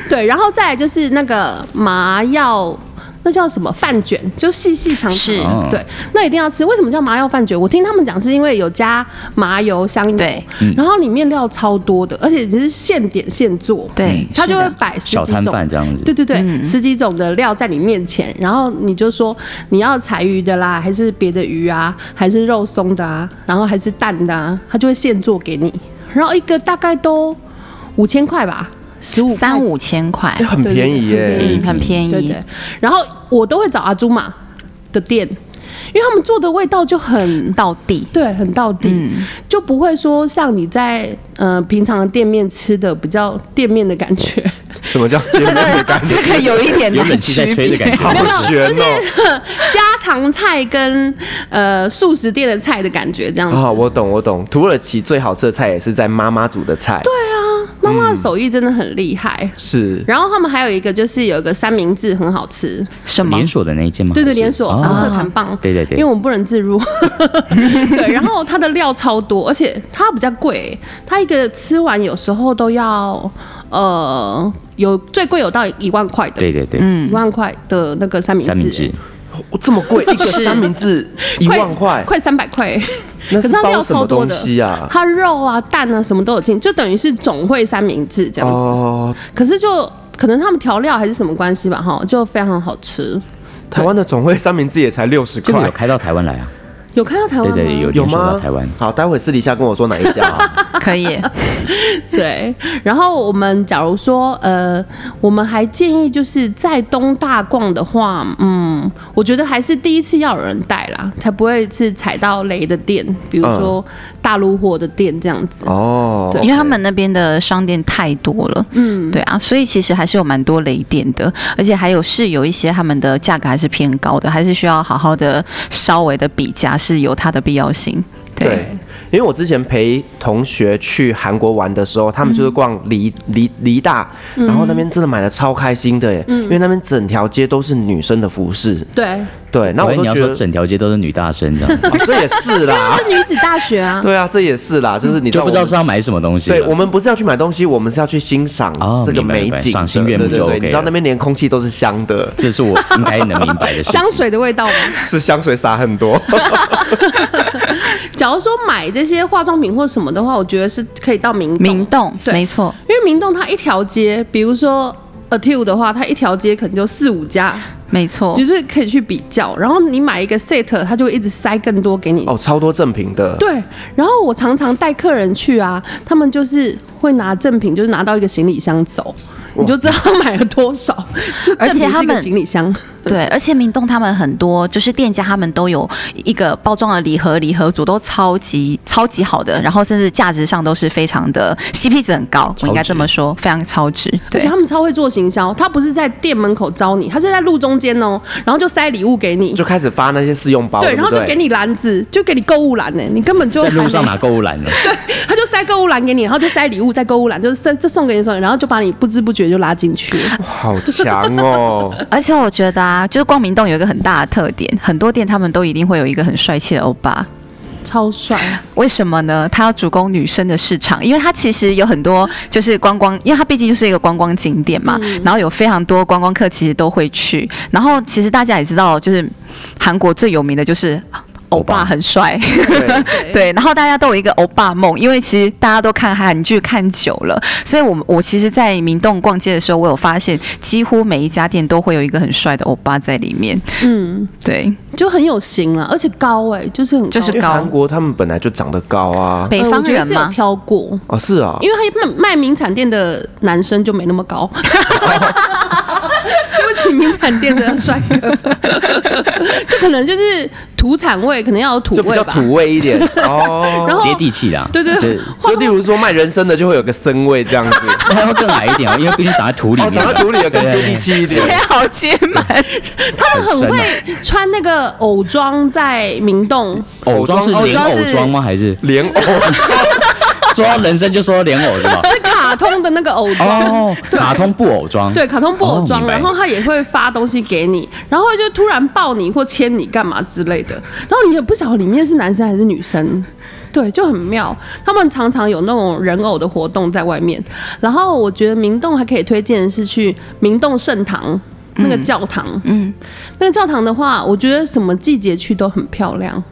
对，然后再来就是那个麻药。那叫什么饭卷？就细细长长，是。对，那一定要吃。为什么叫麻油饭卷？我听他们讲是因为有加麻油、香油，对，然后里面料超多的，而且只是现点现做，对，他就会摆十几种，对对对，嗯、十几种的料在你面前，然后你就说你要柴鱼的啦，还是别的鱼啊，还是肉松的啊，然后还是蛋的啊，他就会现做给你，然后一个大概都五千块吧。十五三五千块，很便宜耶，嗯，很便宜。对对，然后我都会找阿朱玛的店，因为他们做的味道就很到底，对，很到底，嗯、就不会说像你在呃平常的店面吃的比较店面的感觉。什么叫 店面的感觉？这个有一点有冷气在吹的感觉，没有没有，就是家常菜跟呃素食店的菜的感觉这样子。啊、哦，我懂我懂，土耳其最好吃的菜也是在妈妈煮的菜。对啊。妈妈的手艺真的很厉害，嗯，是。然后他们还有一个就是有一个三明治很好吃，什么？连锁的那一间吗？对对，连锁黄色盘棒，对对对，因为我们不能自入。对，然后它的料超多，而且它比较贵，它一个吃完有时候都要呃有最贵有到一万块的，对对对，一万块的那个三明治。三明治。这么贵，一个三明治一万块，快三百块。那是它料超多的啊？它肉啊、蛋啊，什么都有进，就等于是总汇三明治这样子。哦。可是就可能他们调料还是什么关系吧，哈，就非常好吃。台湾的总汇三明治也才六十块，有开到台湾来啊？有看到台湾？对对，有有吗？台湾。好，待会私底下跟我说哪一家啊？可以。对。然后我们假如说，呃，我们还建议就是在东大逛的话，嗯，我觉得还是第一次要有人带啦，才不会是踩到雷的店，比如说大陆货的店这样子。哦。对。因为他们那边的商店太多了，嗯，对啊，所以其实还是有蛮多雷店的，而且还有是有一些他们的价格还是偏高的，还是需要好好的稍微的比价。是有它的必要性，对，对，因为我之前陪同学去韩国玩的时候，他们就是逛梨梨梨大，然后那边真的买的超开心的耶，嗯、因为那边整条街都是女生的服饰，对。对，那我都觉得你要说整条街都是女大生这样，哦，这也是啦，是女子大学啊。对啊，这也是啦，就是你就不知道是要买什么东西。对，我们不是要去买东西，我们是要去欣赏这个美景，赏心悦目就 OK。你知道那边连空气都是香的，这是我应该能明白的事。香水的味道吗？是香水洒很多。假如说买这些化妆品或什么的话，我觉得是可以到明明洞，对，没错，因为明洞它一条街，比如说 Atu 的话，它一条街可能就四五家。没错，就是可以去比较，然后你买一个 set，它就会一直塞更多给你。哦，超多赠品的。对，然后我常常带客人去啊，他们就是会拿赠品，就是拿到一个行李箱走。你就知道他买了多少，而且他们行李箱对，而且明洞他们很多就是店家，他们都有一个包装的礼盒，礼盒组都超级超级好的，然后甚至价值上都是非常的 CP 值很高，我应该这么说，非常超值。而且他们超会做行销，他不是在店门口招你，他是在路中间哦，然后就塞礼物给你，就开始发那些试用包，对，然后就给你篮子，就给你购物篮呢，你根本就在路上拿购物篮呢，对，他就塞购物篮给你，然后就塞礼物在购物篮，就是这这送给你送，然后就把你不知不觉就拉进去。好强哦！而且我觉得啊，就是光明洞有一个很大的特点，很多店他们都一定会有一个很帅气的欧巴，超帅。为什么呢？他要主攻女生的市场，因为他其实有很多就是观光，因为他毕竟就是一个观光景点嘛，嗯、然后有非常多观光客其实都会去。然后其实大家也知道，就是韩国最有名的就是。欧巴。很帅，对，对，然后大家都有一个欧巴梦，因为其实大家都看韩剧看久了，所以我们我其实，在明洞逛街的时候，我有发现，几乎每一家店都会有一个很帅的欧巴在里面。嗯，对，就很有型啊，而且高哎、欸，就是很高。就是高。韩国他们本来就长得高啊，北方人嘛，挑过。哦，是啊，因为他卖卖名产店的男生就没那么高。起名产店的帅哥，就可能就是土产味，可能要有土就比味吧。较土味一点 哦。然后接地气的啊，对对对，就例如说卖人参的就会有个参味这样子，那会更矮一点哦，因为毕竟长在土里哦，面，长在土里的更接地气一点。接好接满，他们很很深啊会穿那个藕装，在明洞。藕装是莲偶装是藕装吗？还是莲藕，说到人生就说到莲藕是吧？是卡通的那个偶装，哦，卡通布偶装，对，卡通布偶装，哦明白。然后他也会发东西给你，然后就突然抱你或牵你干嘛之类的，然后你也不晓得里面是男生还是女生，对，就很妙。他们常常有那种人偶的活动在外面，然后我觉得明洞还可以推荐的是去明洞圣堂那个教堂，嗯，那个教堂的话，我觉得什么季节去都很漂亮。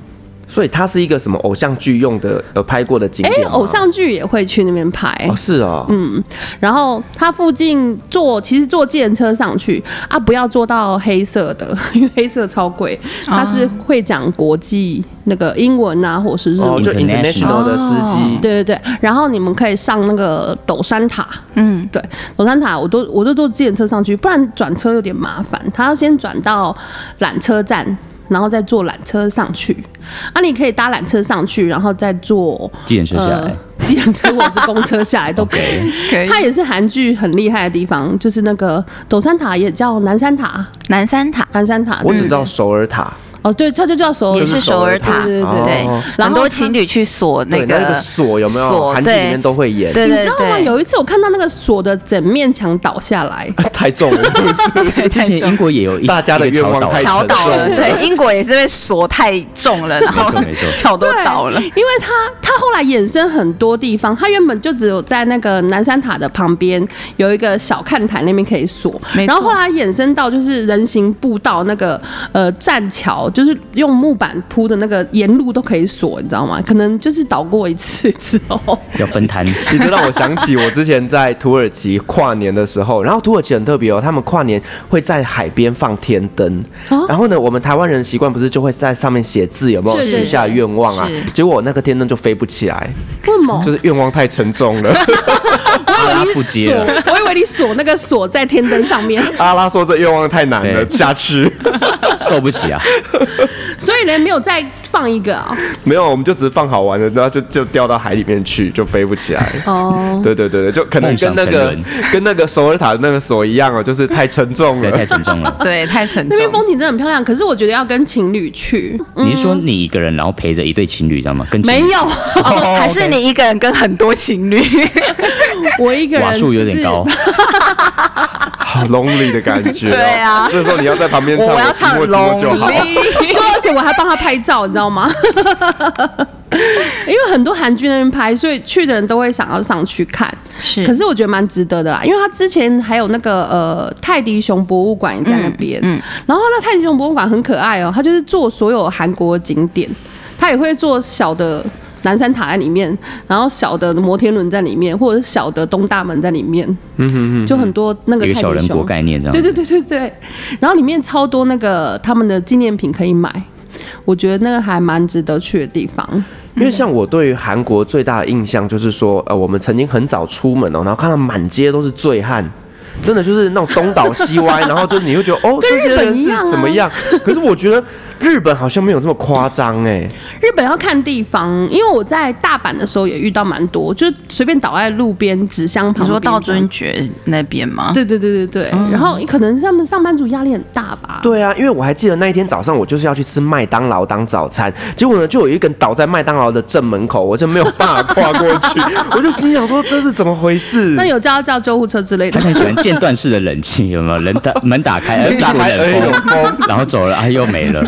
所以它是一个什么偶像剧用的呃拍过的景哎、点偶像剧也会去那边拍。哦是哦，嗯，然后它附近坐，其实坐计程车上去啊，不要坐到黑色的，因为黑色超贵。它是会讲国际那个英文啊，或是日哦文。就 International 的司机，对对对，然后你们可以上那个斗山塔，嗯，对，斗山塔我都我都坐计程车上去，不然转车有点麻烦，他要先转到缆车站，然后再坐缆车上去。啊，你可以搭缆车上去，然后再坐计程车下来呃，计程车或者是公车下来都可以。可以它也是韩剧很厉害的地方，就是那个斗山塔也叫南山塔，南山塔南山塔。我只知道首尔塔，哦，对，它就叫首尔，也是首尔塔，对对对很多情侣去锁那个个锁有没有？锁韩剧里面都会演，对对你知道吗？有一次我看到那个锁的整面墙倒下来，太重了，是不是？之前英国也有一大家的愿望太桥倒了，沉重了。对，英国也是被锁太重了，然后桥都倒了。因为它它后来衍生很多地方，它原本就只有在那个南山塔的旁边有一个小看台那边可以锁，然后后来衍生到就是人行步道那个呃栈桥，就是用木板铺的那个沿路都可以锁，你知道吗？可能就是倒过一次之后，要分摊，你这让我想起我之前在土耳其跨年的时候，然后土耳其很特别哦，他们跨年会在海边放天灯，哦然后呢，我们台湾人习惯不是就会在上面写字，有没有？是许下愿望啊？结果那个天灯就飞不起来，为什么？就是愿望太沉重了。阿拉不接了，，我以为你锁那个锁在天灯上面，阿拉说这愿望太难了，下去。受不起啊！所以呢没有再放一个啊、没有，我们就只是放好玩的，然后就就掉到海里面去，就飞不起来。哦。对对对对，就可能跟那个跟那个首尔塔的那个锁一样哦，就是太沉重，了太。沉重了。对，太沉重。那边风景真的很漂亮，可是我觉得要跟情侣去。你是说你一个人，然后陪着一对情侣，知道吗？跟情侣没有，哦还是你一个人跟很多情侣？我一个人、瓦数有点高，好 lonely 的感觉、哦。对啊这时候你要在旁边唱，我要唱寂寞寂寞就好。Lonely 就而且我还帮他拍照，你知道吗？因为很多韩剧那边拍，所以去的人都会想要上去看。是可是我觉得蛮值得的啦，因为他之前还有那个呃泰迪熊博物馆也在那边，嗯嗯然后那泰迪熊博物馆很可爱哦，他就是做所有韩国景点，他也会做小的南山塔在里面，然后小的摩天轮在里面，或者是小的东大门在里面，嗯哼哼，就很多那个小人国。概念这样。对对对对对，然后里面超多那个他们的纪念品可以买，我觉得那个还蛮值得去的地方。因为像我对于韩国最大的印象就是说，呃，我们曾经很早出门哦，然后看到满街都是醉汉。真的就是那种东倒西歪，然后就你会觉得哦，这些人是怎么样？可是我觉得日本好像没有这么夸张哎。日本要看地方，因为我在大阪的时候也遇到蛮多，就随便倒在路边纸箱旁边。你说道尊爵那边吗？对对对对对，然后可能是他们上班族压力很大吧。对啊，因为我还记得那一天早上，我就是要去吃麦当劳当早餐，结果呢，就有一个人倒在麦当劳的正门口，我就没有办法跨过去，我就心想说这是怎么回事？那有叫叫救护车之类的他。很喜欢间断式的冷气，有没有？人打门打开，哎，打开哎冷有风，然后走了，哎，又没了，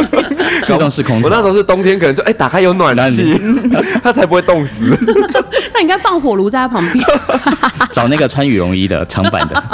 自动式空调。我那时候是冬天，可能就哎、打开有暖气，他 才不会冻死。那你应该放火炉在他旁边。找那个穿羽绒衣的长版的，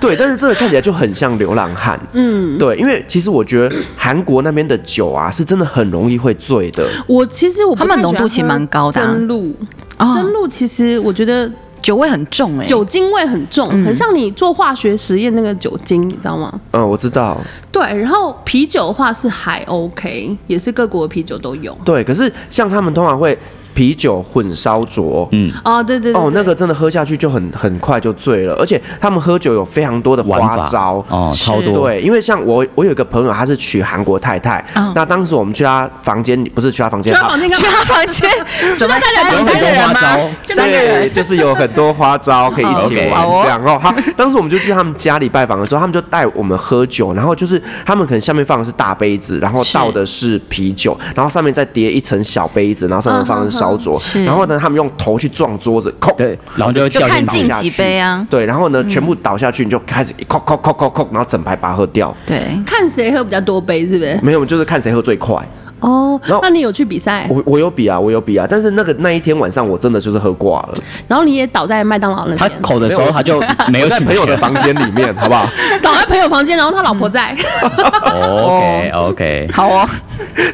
对，但是这个看起来就很像流浪汉。嗯，对，因为其实我觉得韩国那边的酒啊，是真的很容易会醉的。我其实我不他们浓度其实蛮高的啊真露，哦真露其实我觉得酒味很重哎、酒精味很重，很像你做化学实验那个酒精，你知道吗？嗯，我知道。对，然后啤酒的话是还 OK，也是各国的啤酒都有。对，可是像他们通常会啤酒混烧灼，嗯，哦，对对对哦，那个真的喝下去就很很快就醉了，而且他们喝酒有非常多的花招。哦，超多，对，因为像我，我有一个朋友，他是娶韩国太太。嗯。那当时我们去他房间里，不是 去他房间，去他房间干去？他房间，三有很多三个人吗？花招？三个人。对，就是有很多花招可以一起玩哦这样哦。好，当时我们就去他们家里拜访的时候，他们就带我们喝酒，然后就是他们可能下面放的是大杯子，然后倒的是啤酒，然后上面再叠一层小杯子，然后上面放的是烧灼，然后呢，他们用头去撞桌子，扣，对，然后就掉进去看进几杯啊？对，然后呢，全部倒下去，你就开始扣扣扣扣扣，然后整排把它喝掉。对，看谁喝比较多杯，是不是？没有，就是看谁喝最快。哦然后，那你有去比赛，我我有比啊，我有比啊，但是那个那一天晚上我真的就是喝挂了。然后你也倒在麦当劳那他，口的时候他就没有在醒朋友的房间里面，好不好？倒在朋友房间，然后他老婆在，OK OK，好哦，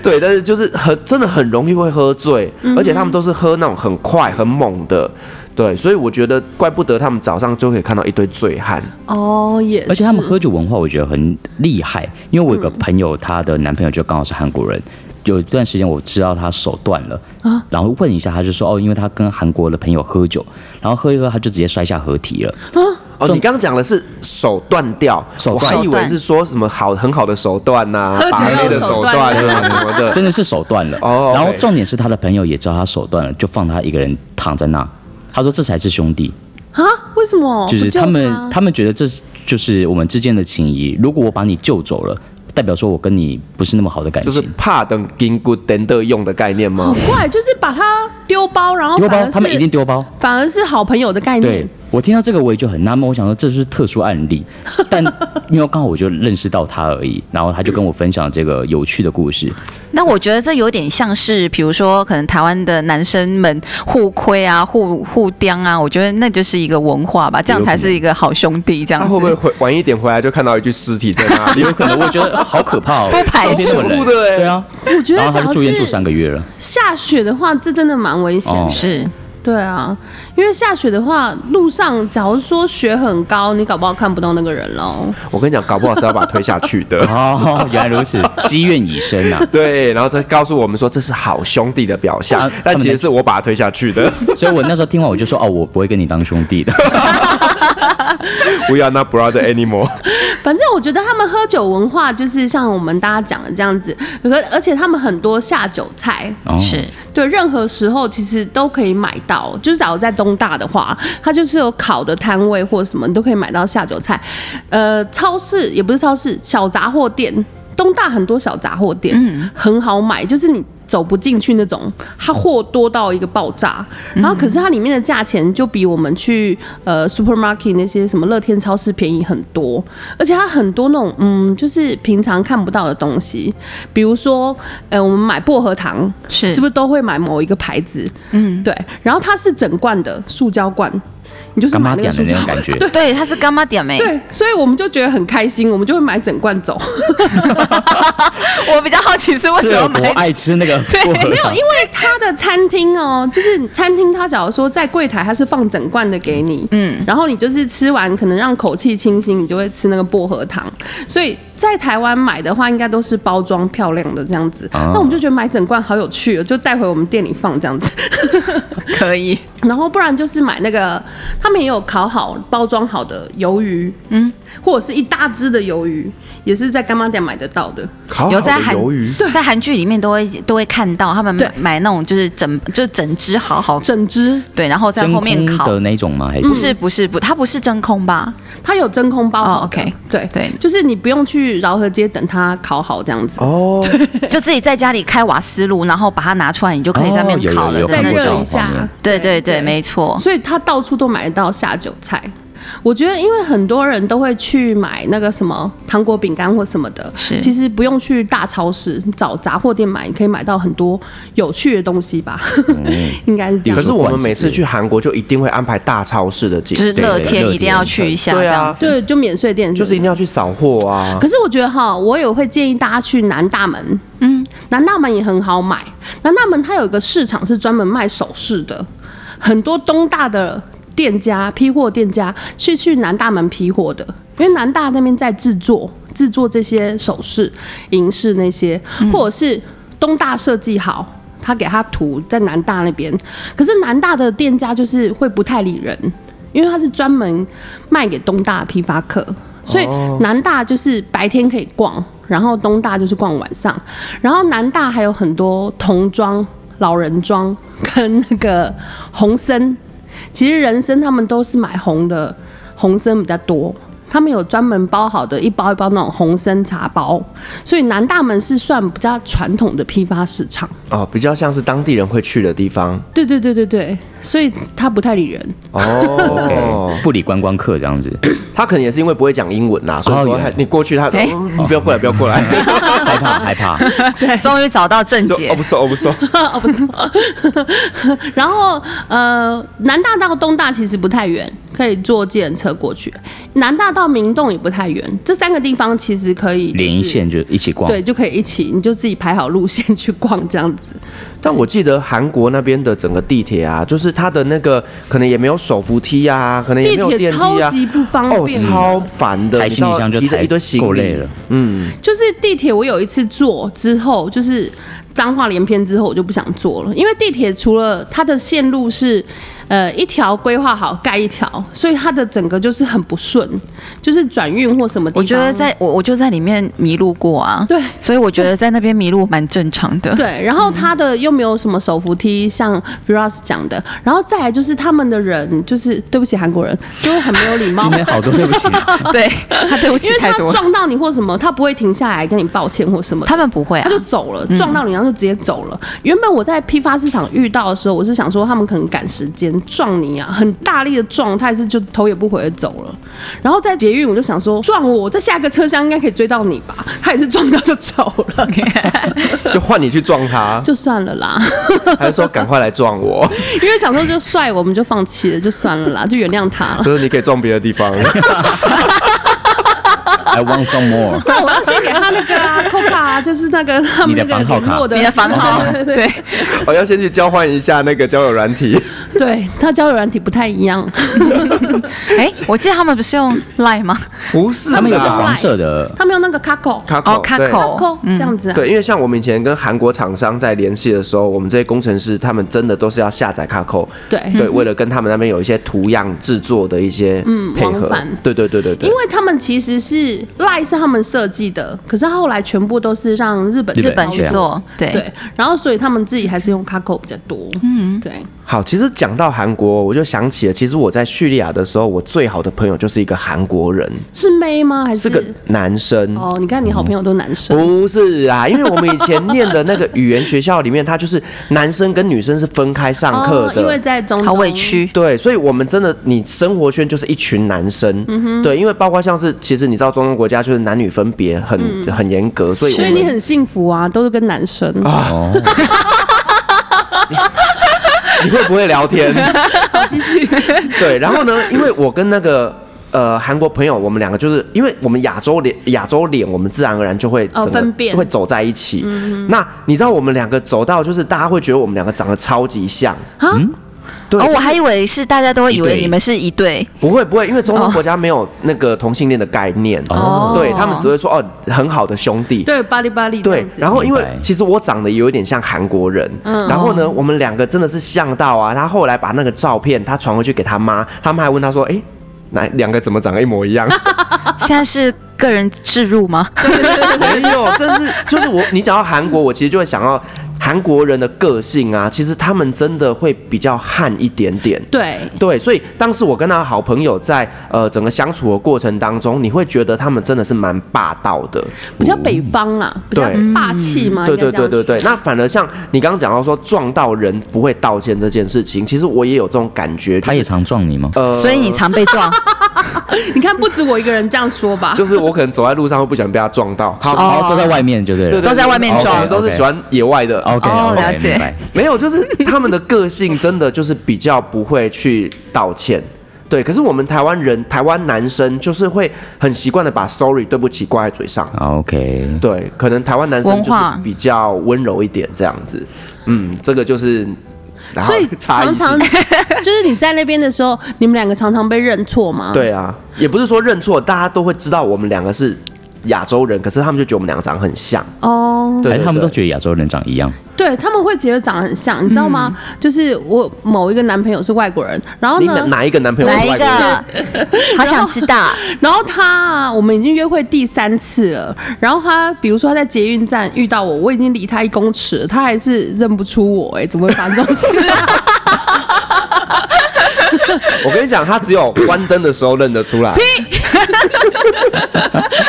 对，但是就是很真的很容易会喝醉，而且他们都是喝那种很快很猛的，对，所以我觉得怪不得他们早上就可以看到一堆醉汉。哦，也是，而且他们喝酒文化我觉得很厉害，因为我有个朋友，她的男朋友就刚好是韩国人。有一段时间我知道他手断了啊然后问一下，他就说哦，因为他跟韩国的朋友喝酒，然后喝一喝他就直接摔下河堤了啊。哦，你刚刚讲的是手断掉，手断我还以为是说什么好很好的手段呐、喝酒把妹的手段啊什么的。真的是手断了。哦然后重点是他的朋友也知道他手断了，就放他一个人躺在那。他说这才是兄弟，啊？为什么？就是他们他们觉得这是就是我们之间的情谊。如果我把你救走了，代表说我跟你不是那么好的感情就是情。怕等金骨等的用的概念吗？很？怪，就是把它丢包，然后丢反而，是包他们一定丢包。反而是好朋友的概对念。我听到这个我也就很纳闷，我想说这是特殊案例，但因为刚好我就认识到他而已，然后他就跟我分享这个有趣的故事。那我觉得这有点像是，比如说可能台湾的男生们互亏啊、互互刁啊，我觉得那就是一个文化吧，这样才是一个好兄弟这样子。会不会回晚一点回来就看到一具尸体在那里？有可能我觉得好可怕哦，不排除那么冷恐怖的欸对啊，我觉得然后他就住院住三个月了。下雪的话，这真的蛮危险的。哦是对啊，因为下雪的话，路上假如说雪很高，你搞不好看不到那个人喽。我跟你讲，搞不好是要把他推下去的。哦，原来如此，积怨已深啊！对，然后他告诉我们说这是好兄弟的表象，啊但其实是我把他推下去的。所以我那时候听完我就说哦，我不会跟你当兄弟的。We are not brother anymore。反正我觉得他们喝酒文化就是像我们大家讲的这样子，而而且他们很多下酒菜，哦是，对，任何时候其实都可以买到。就是假如在东大的话，它就是有烤的摊位或什么，你都可以买到下酒菜。呃，超市也不是超市，小杂货店，东大很多小杂货店，嗯很好买，就是你。走不进去那种，它货多到一个爆炸，然后可是它里面的价钱就比我们去呃 supermarket 那些什么乐天超市便宜很多，而且它很多那种嗯，就是平常看不到的东西，比如说呃我们买薄荷糖是。是不是都会买某一个牌子？嗯，对，然后它是整罐的塑胶罐，你就是买那个干嘛点塑胶罐的那种感觉？对对，他是干妈点没？对，所以我们就觉得很开心，我们就会买整罐走。我比较好奇是为什么买有多爱吃那个 薄荷没有，因为他的餐厅哦，就是餐厅，他假如说在柜台，他是放整罐的给你，嗯，然后你就是吃完，可能让口气清新，你就会吃那个薄荷糖。所以在台湾买的话，应该都是包装漂亮的这样子。哦那我们就觉得买整罐好有趣哦，就带回我们店里放这样子。可以，然后不然就是买那个，他们也有烤好、包装好的鱿鱼，嗯，或者是一大只的鱿鱼，也是在干妈店买得到的。烤好的有在韩鱿鱼，在韩剧里面都会都会看到他们买买那种就是整就整只好好整只，对，然后在后面烤。的那种吗？还不是是不是不，它不是真空吧？它有真空包好的、哦，OK 对对就是你不用去饶河街等它烤好这样子。哦，就自己在家里开瓦斯炉，然后把它拿出来，你就可以在那边烤了。有有再在那热一下，对对对，没错。所以它到处都买得到下酒菜。我觉得，因为很多人都会去买那个什么糖果、饼干或什么的，是其实不用去大超市找杂货店买，你可以买到很多有趣的东西吧？应该是这样。可是我们每次去韩国就一定会安排大超市的景就，是乐天一定要去一下，对啊这样子。对，就免税店就是一定要去扫货啊可。是我觉得哈，我也会建议大家去南大门。嗯，南大门也很好买。南大门它有一个市场是专门卖首饰的，很多东大的店家、批货店家是去南大门批货的，因为南大那边在制作制作这些首饰、银饰那些，或者是东大设计好。他给他图在南大那边，可是南大的店家就是会不太理人，因为他是专门卖给东大批发客，所以南大就是白天可以逛，然后东大就是逛晚上，然后南大还有很多童装、老人装跟那个红参，其实人参他们都是买红的，红参比较多。他们有专门包好的一包一包那种红参茶包，所以南大门是算比较传统的批发市场哦，比较像是当地人会去的地方。对对对对对，所以他不太理人哦不理观光客这样子。他可能也是因为不会讲英文呐，所以说你过去他，欸嗯你不要过来，不要过来，害怕害怕。对，终于找到正解。哦不错哦不错哦不错。然后呃，南大到东大其实不太远，可以坐计程车过去。南大到明洞也不太远，这三个地方其实可以连一线就一起逛，对，就可以一起，你就自己排好路线去逛这样子。但我记得韩国那边的整个地铁啊，就是它的那个可能也没有手扶梯啊，可能也没有电梯啊，超级不方便，哦，超烦的，抬行李箱就提着一堆行李，够累了。嗯，就是地铁，我有一次坐之后，就是脏话连篇之后，我就不想坐了，因为地铁除了它的线路是。呃，一条规划好盖一条，所以它的整个就是很不顺，就是转运或什么地方。我觉得在我我就在里面迷路过啊，对，所以我觉得在那边迷路蛮正常的。对，然后它的又没有什么手扶梯，像 Firas 讲的，然后再来就是他们的人，就是对不起韩国人，就很没有礼貌。今天好多对不起，对他对不起太多，因为他撞到你或什么，他不会停下来跟你抱歉或什么，他们不会、啊，他就走了，撞到你然后就直接走了。嗯、原本我在批发市场遇到的时候，我是想说他们可能赶时间。撞你啊，很大力的撞，他还是就头也不回的走了。然后在捷运，我就想说撞我，在下个车厢应该可以追到你吧？他也是撞到就走了，就换你去撞他，就算了啦。还是说赶快来撞我？因为想说就帅，我们就放弃了，就算了啦，就原谅他了。可是你可以撞别的地方。I want some more。那我要先给他那个啊，Coca 啊，就是那个他们那个联络的，你的房号，对对对。我要先去交换一下那个交友软体。对，他交友软体不太一样。哎，我记得他们不是用 Line 吗？不是，他们有个黄色的，他们用那个 Kakao。Kakao 这样子啊。对，因为像我们以前跟韩国厂商在联系的时候，我们这些工程师他们真的都是要下载 Kakao。对对，为了跟他们那边有一些图样制作的一些嗯配合。对对对对对。因为他们其实是。Line 是他们设计的，可是后来全部都是让日本日本去做，对。对，然后所以他们自己还是用 Kakao 比较多，嗯，对。好，其实讲到韩国，我就想起了，其实我在叙利亚的时候，我最好的朋友就是一个韩国人，是妹吗？还是，是个男生？哦，你看你好朋友都男生，不是啊，因为我们以前念的那个语言学校里面，他就是男生跟女生是分开上课的，哦，因为在中东。好委屈，对，所以我们真的，你生活圈就是一群男生，嗯哼，对，因为包括像是，其实你知道中东国家就是男女分别很、嗯、很严格，所以所以你很幸福啊，都是跟男生。哦。你会不会聊天？继续。对，然后呢？因为我跟那个呃韩国朋友，我们两个就是因为我们亚洲脸，亚洲脸，我们自然而然就会哦分辨，会走在一起。嗯、那你知道我们两个走到，就是大家会觉得我们两个长得超级像。嗯。对哦，我还以为是大家都会以为你们是一对。不会不会，因为中东国家没有那个同性恋的概念。哦。对他们只会说哦，很好的兄弟。对，巴黎巴黎。对，然后因为其实我长得有一点像韩国人。嗯。然后呢，我们两个真的是像到啊，他后来把那个照片他传回去给他妈，他们还问他说：“哎，那两个怎么长得一模一样？” 现在是个人置入吗？没有，真是就是我，你讲到韩国，我其实就会想到。韩国人的个性啊，其实他们真的会比较悍一点点。对对，所以当时我跟他好朋友在呃整个相处的过程当中，你会觉得他们真的是蛮霸道的，比较北方啦，比较霸气嘛。对对对对对。那反而像你刚刚讲到说撞到人不会道歉这件事情，其实我也有这种感觉。他也常撞你吗？呃，所以你常被撞。你看，不止我一个人这样说吧。就是我可能走在路上会不想被他撞到。好，好，都在外面，就对了。都在外面撞，都是喜欢野外的。OK，了解。没有，就是他们的个性真的就是比较不会去道歉。对，可是我们台湾人，台湾男生就是会很习惯的把 sorry 对不起挂在嘴上。OK，对，可能台湾男生就是比较温柔一点这样子。嗯，这个就是。所以 常常 就是你在那边的时候，你们两个常常被认错吗？对啊，也不是说认错，大家都会知道我们两个是亚洲人，可是他们就觉得我们两个长得很像。哦，对他们都觉得亚洲人长一样？对他们会觉得长得很像，你知道吗？就是我某一个男朋友是外国人，然后你呢哪，哪一个男朋友来一是外国人？个，好想知道。然后他啊，我们已经约会第三次了，然后他比如说他在捷运站遇到我，我已经离他一公尺了，他还是认不出我，哎，怎么会发生这种事？我跟你讲，他只有关灯的时候认得出来。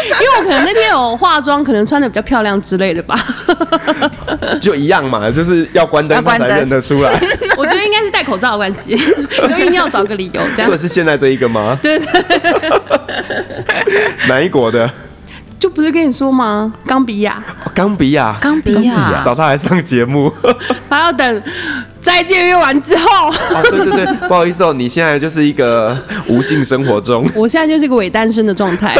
因为我可能那天有化妆，可能穿的比较漂亮之类的吧。就一样嘛，就是要关灯才认得出来。我觉得应该是戴口罩的关系，都硬要找个理由这样。所以是现在这一个吗？对对，哪一国的？就不是跟你说吗？冈比亚，哦冈比亚。冈比亚，找他来上节目。还要等斋戒约完之后。哦，对对对，不好意思哦，你现在就是一个无性生活中，我现在就是一个伪单身的状态。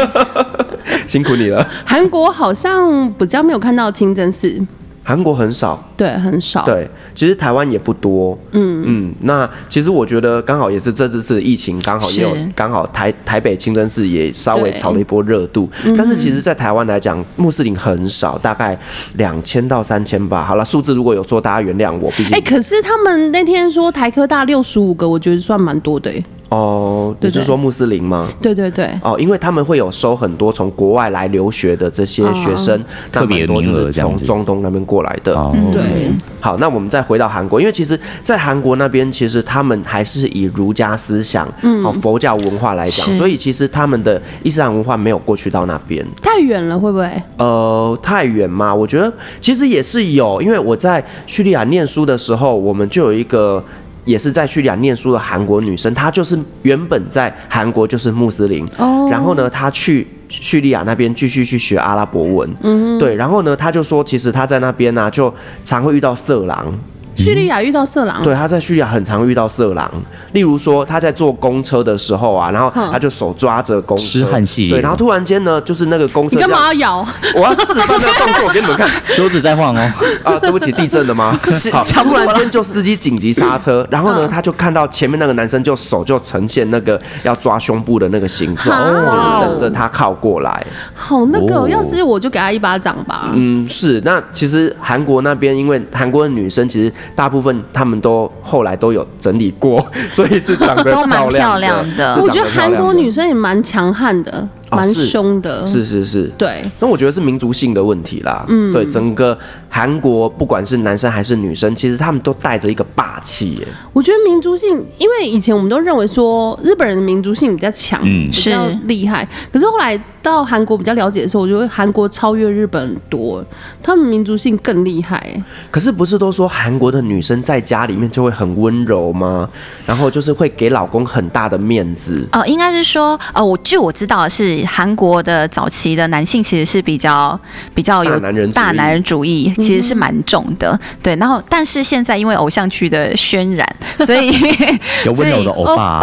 辛苦你了。韩国好像比较没有看到清真寺，韩国很少，对，很少。对，其实台湾也不多。嗯嗯，那其实我觉得刚好也是这次疫情刚好也有是刚好台台北清真寺也稍微炒了一波热度，但是其实，在台湾来讲，穆斯林很少，大概两千到三千吧。好了，数字如果有错，大家原谅我，毕竟哎、可是他们那天说台科大六十五个，我觉得算蛮多的哎。哦，你是说穆斯林吗？对对对，哦，因为他们会有收很多从国外来留学的这些学生，那特别多就是从中东那边过来的。哦，对好，那我们再回到韩国，因为其实，在韩国那边，其实他们还是以儒家思想、哦佛教文化来讲，所以其实他们的伊斯兰文化没有过去到那边。太远了会不会？呃，太远嘛？我觉得其实也是有，因为我在叙利亚念书的时候，我们就有一个也是在叙利亚念书的韩国女生，她就是原本在韩国就是穆斯林，哦。然后呢，她去叙利亚那边继续去学阿拉伯文，嗯，对，然后呢，她就说，其实她在那边呢、啊，就常会遇到色狼。叙利亚遇到色狼，对，他在叙利亚很常遇到色狼，例如说他在坐公车的时候啊，然后他就手抓着公车，痴汉系列对，然后突然间呢，就是那个公车你干嘛，要咬？我要示范那个动作给你们看 桌子在晃哦，啊！对不起，地震了吗？是突然间就司机紧急刹车，然后呢，他就看到前面那个男生就手就呈现那个要抓胸部的那个形状，啊就是等着他靠过来。好那个，哦要是我就给他一巴掌吧。嗯，是。那其实韩国那边，因为韩国的女生其实大部分他们都后来都有整理过，所以是长得都蛮漂漂亮亮的我觉得韩国女生也蛮强悍的，蛮哦凶的。是是是，对，那我觉得是民族性的问题啦。嗯，对，整个韩国不管是男生还是女生，其实他们都带着一个霸气耶。我觉得民族性，因为以前我们都认为说日本人的民族性比较强，嗯比较是厉害。可是后来到韩国比较了解的时候，我觉得韩国超越日本很多，他们民族性更厉害。可是不是都说韩国的女生在家里面就会很温柔吗？然后就是会给老公很大的面子。呃，应该是说，呃，我据我知道的是，韩国的早期的男性其实是比较比较有大男人主义大男人主义，其实是蛮重的。对，然后但是现在因为偶像剧的渲染，所以 有温柔的欧巴，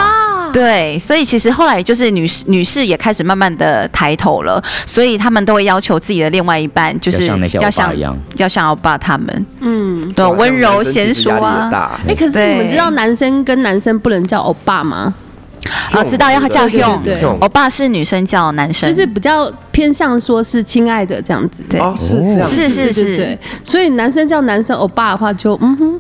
对，所以其实后来就是女士女士也开始慢慢的抬头了，所以他们都会要求自己的另外一半，就是要像那些欧巴要像一样。要像欧巴他们，嗯，对，温柔贤淑啊。大哎、可是你们知道男生跟男生不能叫欧巴吗？啊，知道要叫用。对欧巴是女生叫男生，就是比较偏向说是亲爱的这样子。对哦，是这样是是是。对，所以男生叫男生欧巴的话就，嗯哼，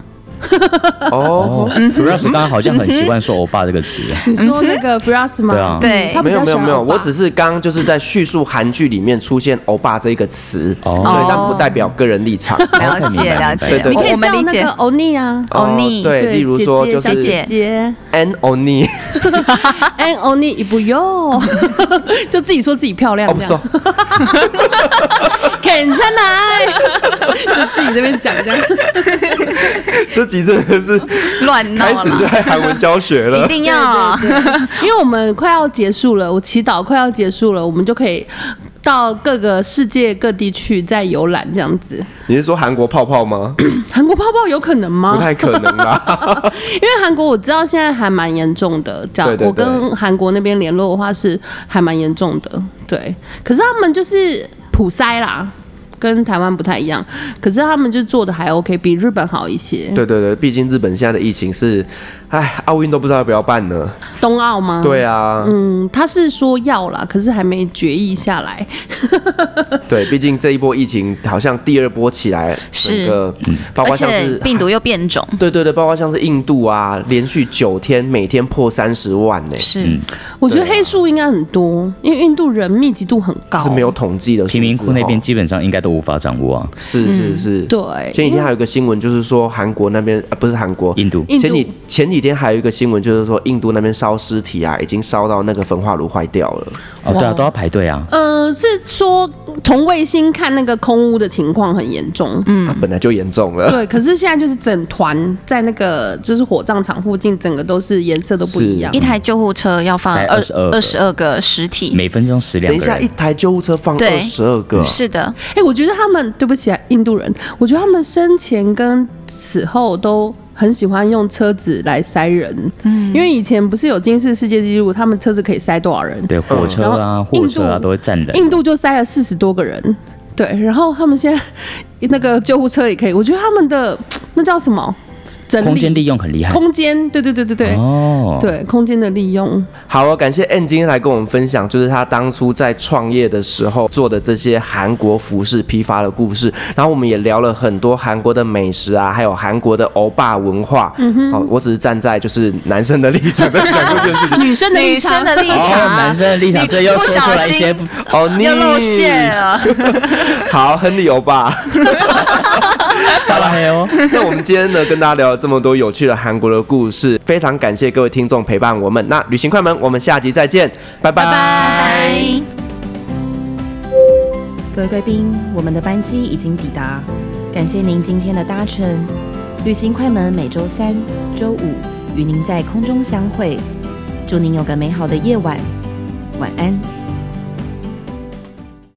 哦。哦 f r a s 刚刚好像很习惯说欧巴这个词，你说那个 Fras 吗？对啊。对。他没有没有没有，我只是刚刚就是在叙述韩剧里面出现“欧巴”这个词，哦。对，但不代表个人立场。了解了解，对对你可以我我们理解叫那个。欧尼啊，欧尼对，例如说就姐姐。小是姐姐。An Oni，，and 欧尼一不用，就自己说自己漂亮哦不这说样，肯真来，就自己这边讲这样。真的是 乱闹开始就，在韩文教学了 一。定要因为我们快要结束了，我祈祷快要结束了，我们就可以到各个世界各地去再游览这样子。你是说韩国泡泡吗？韩国泡泡有可能吗？不太可能啦。因为韩国我知道现在还蛮严重的，这样我跟韩国那边联络的话是还蛮严重的，对。可是他们就是普筛啦，跟台湾不太一样，可是他们就做的还 OK，比日本好一些。对对对，毕竟日本现在的疫情是，哎，奥运都不知道要不要办呢。冬奥吗？对啊，嗯，他是说要啦，可是还没决议下来。对，毕竟这一波疫情好像第二波起来，是，包括像是病毒又变种。对对对，包括像是印度啊，连续九天每天破三十万呢。是，嗯、我觉得黑数应该很多，因为印度人密集度很高，是没有统计的。贫民窟那边基本上应该都无法掌握啊。是是是，对。前几天还有一个新闻，就是说韩国那边啊，不是韩国，印度。前几前几今天还有一个新闻，就是说印度那边烧尸体啊，已经烧到那个焚化炉坏掉了。哦，对啊，都要排队啊。呃，是说从卫星看那个空屋的情况很严重，嗯、啊，本来就严重了。对，可是现在就是整团在那个就是火葬场附近，整个都是颜色都不一样。一台救护车要放二十二二十二个尸体，每分钟十两。等一下，一台救护车放二十二个，是的。哎、欸，我觉得他们对不起啊，印度人，我觉得他们生前跟死后都。很喜欢用车子来塞人，嗯，因为以前不是有金氏世界纪录，他们车子可以塞多少人？对，火车啊，货车啊，都会站人。印度就塞了四十多个人，对，然后他们现在那个救护车也可以，我觉得他们的那叫什么？空间利用很厉害，空间对对对对对哦，对空间的利用。好哦，感谢 Ann 今天来跟我们分享，就是他当初在创业的时候做的这些韩国服饰批发的故事。然后我们也聊了很多韩国的美食啊，还有韩国的欧巴文化。嗯哼，哦，我只是站在就是男生的立场在讲这件事情，女生的女生的立场，男生的立场，这又说出来一些哦，你要露馅了。好，亨利欧巴。撒拉黑哦！那我们今天呢，跟大家聊了这么多有趣的韩国的故事，非常感谢各位听众陪伴我们。那旅行快门，我们下集再见，拜拜拜拜！各位贵宾，我们的班机已经抵达，感谢您今天的搭乘。旅行快门每周三、周五与您在空中相会，祝您有个美好的夜晚，晚安。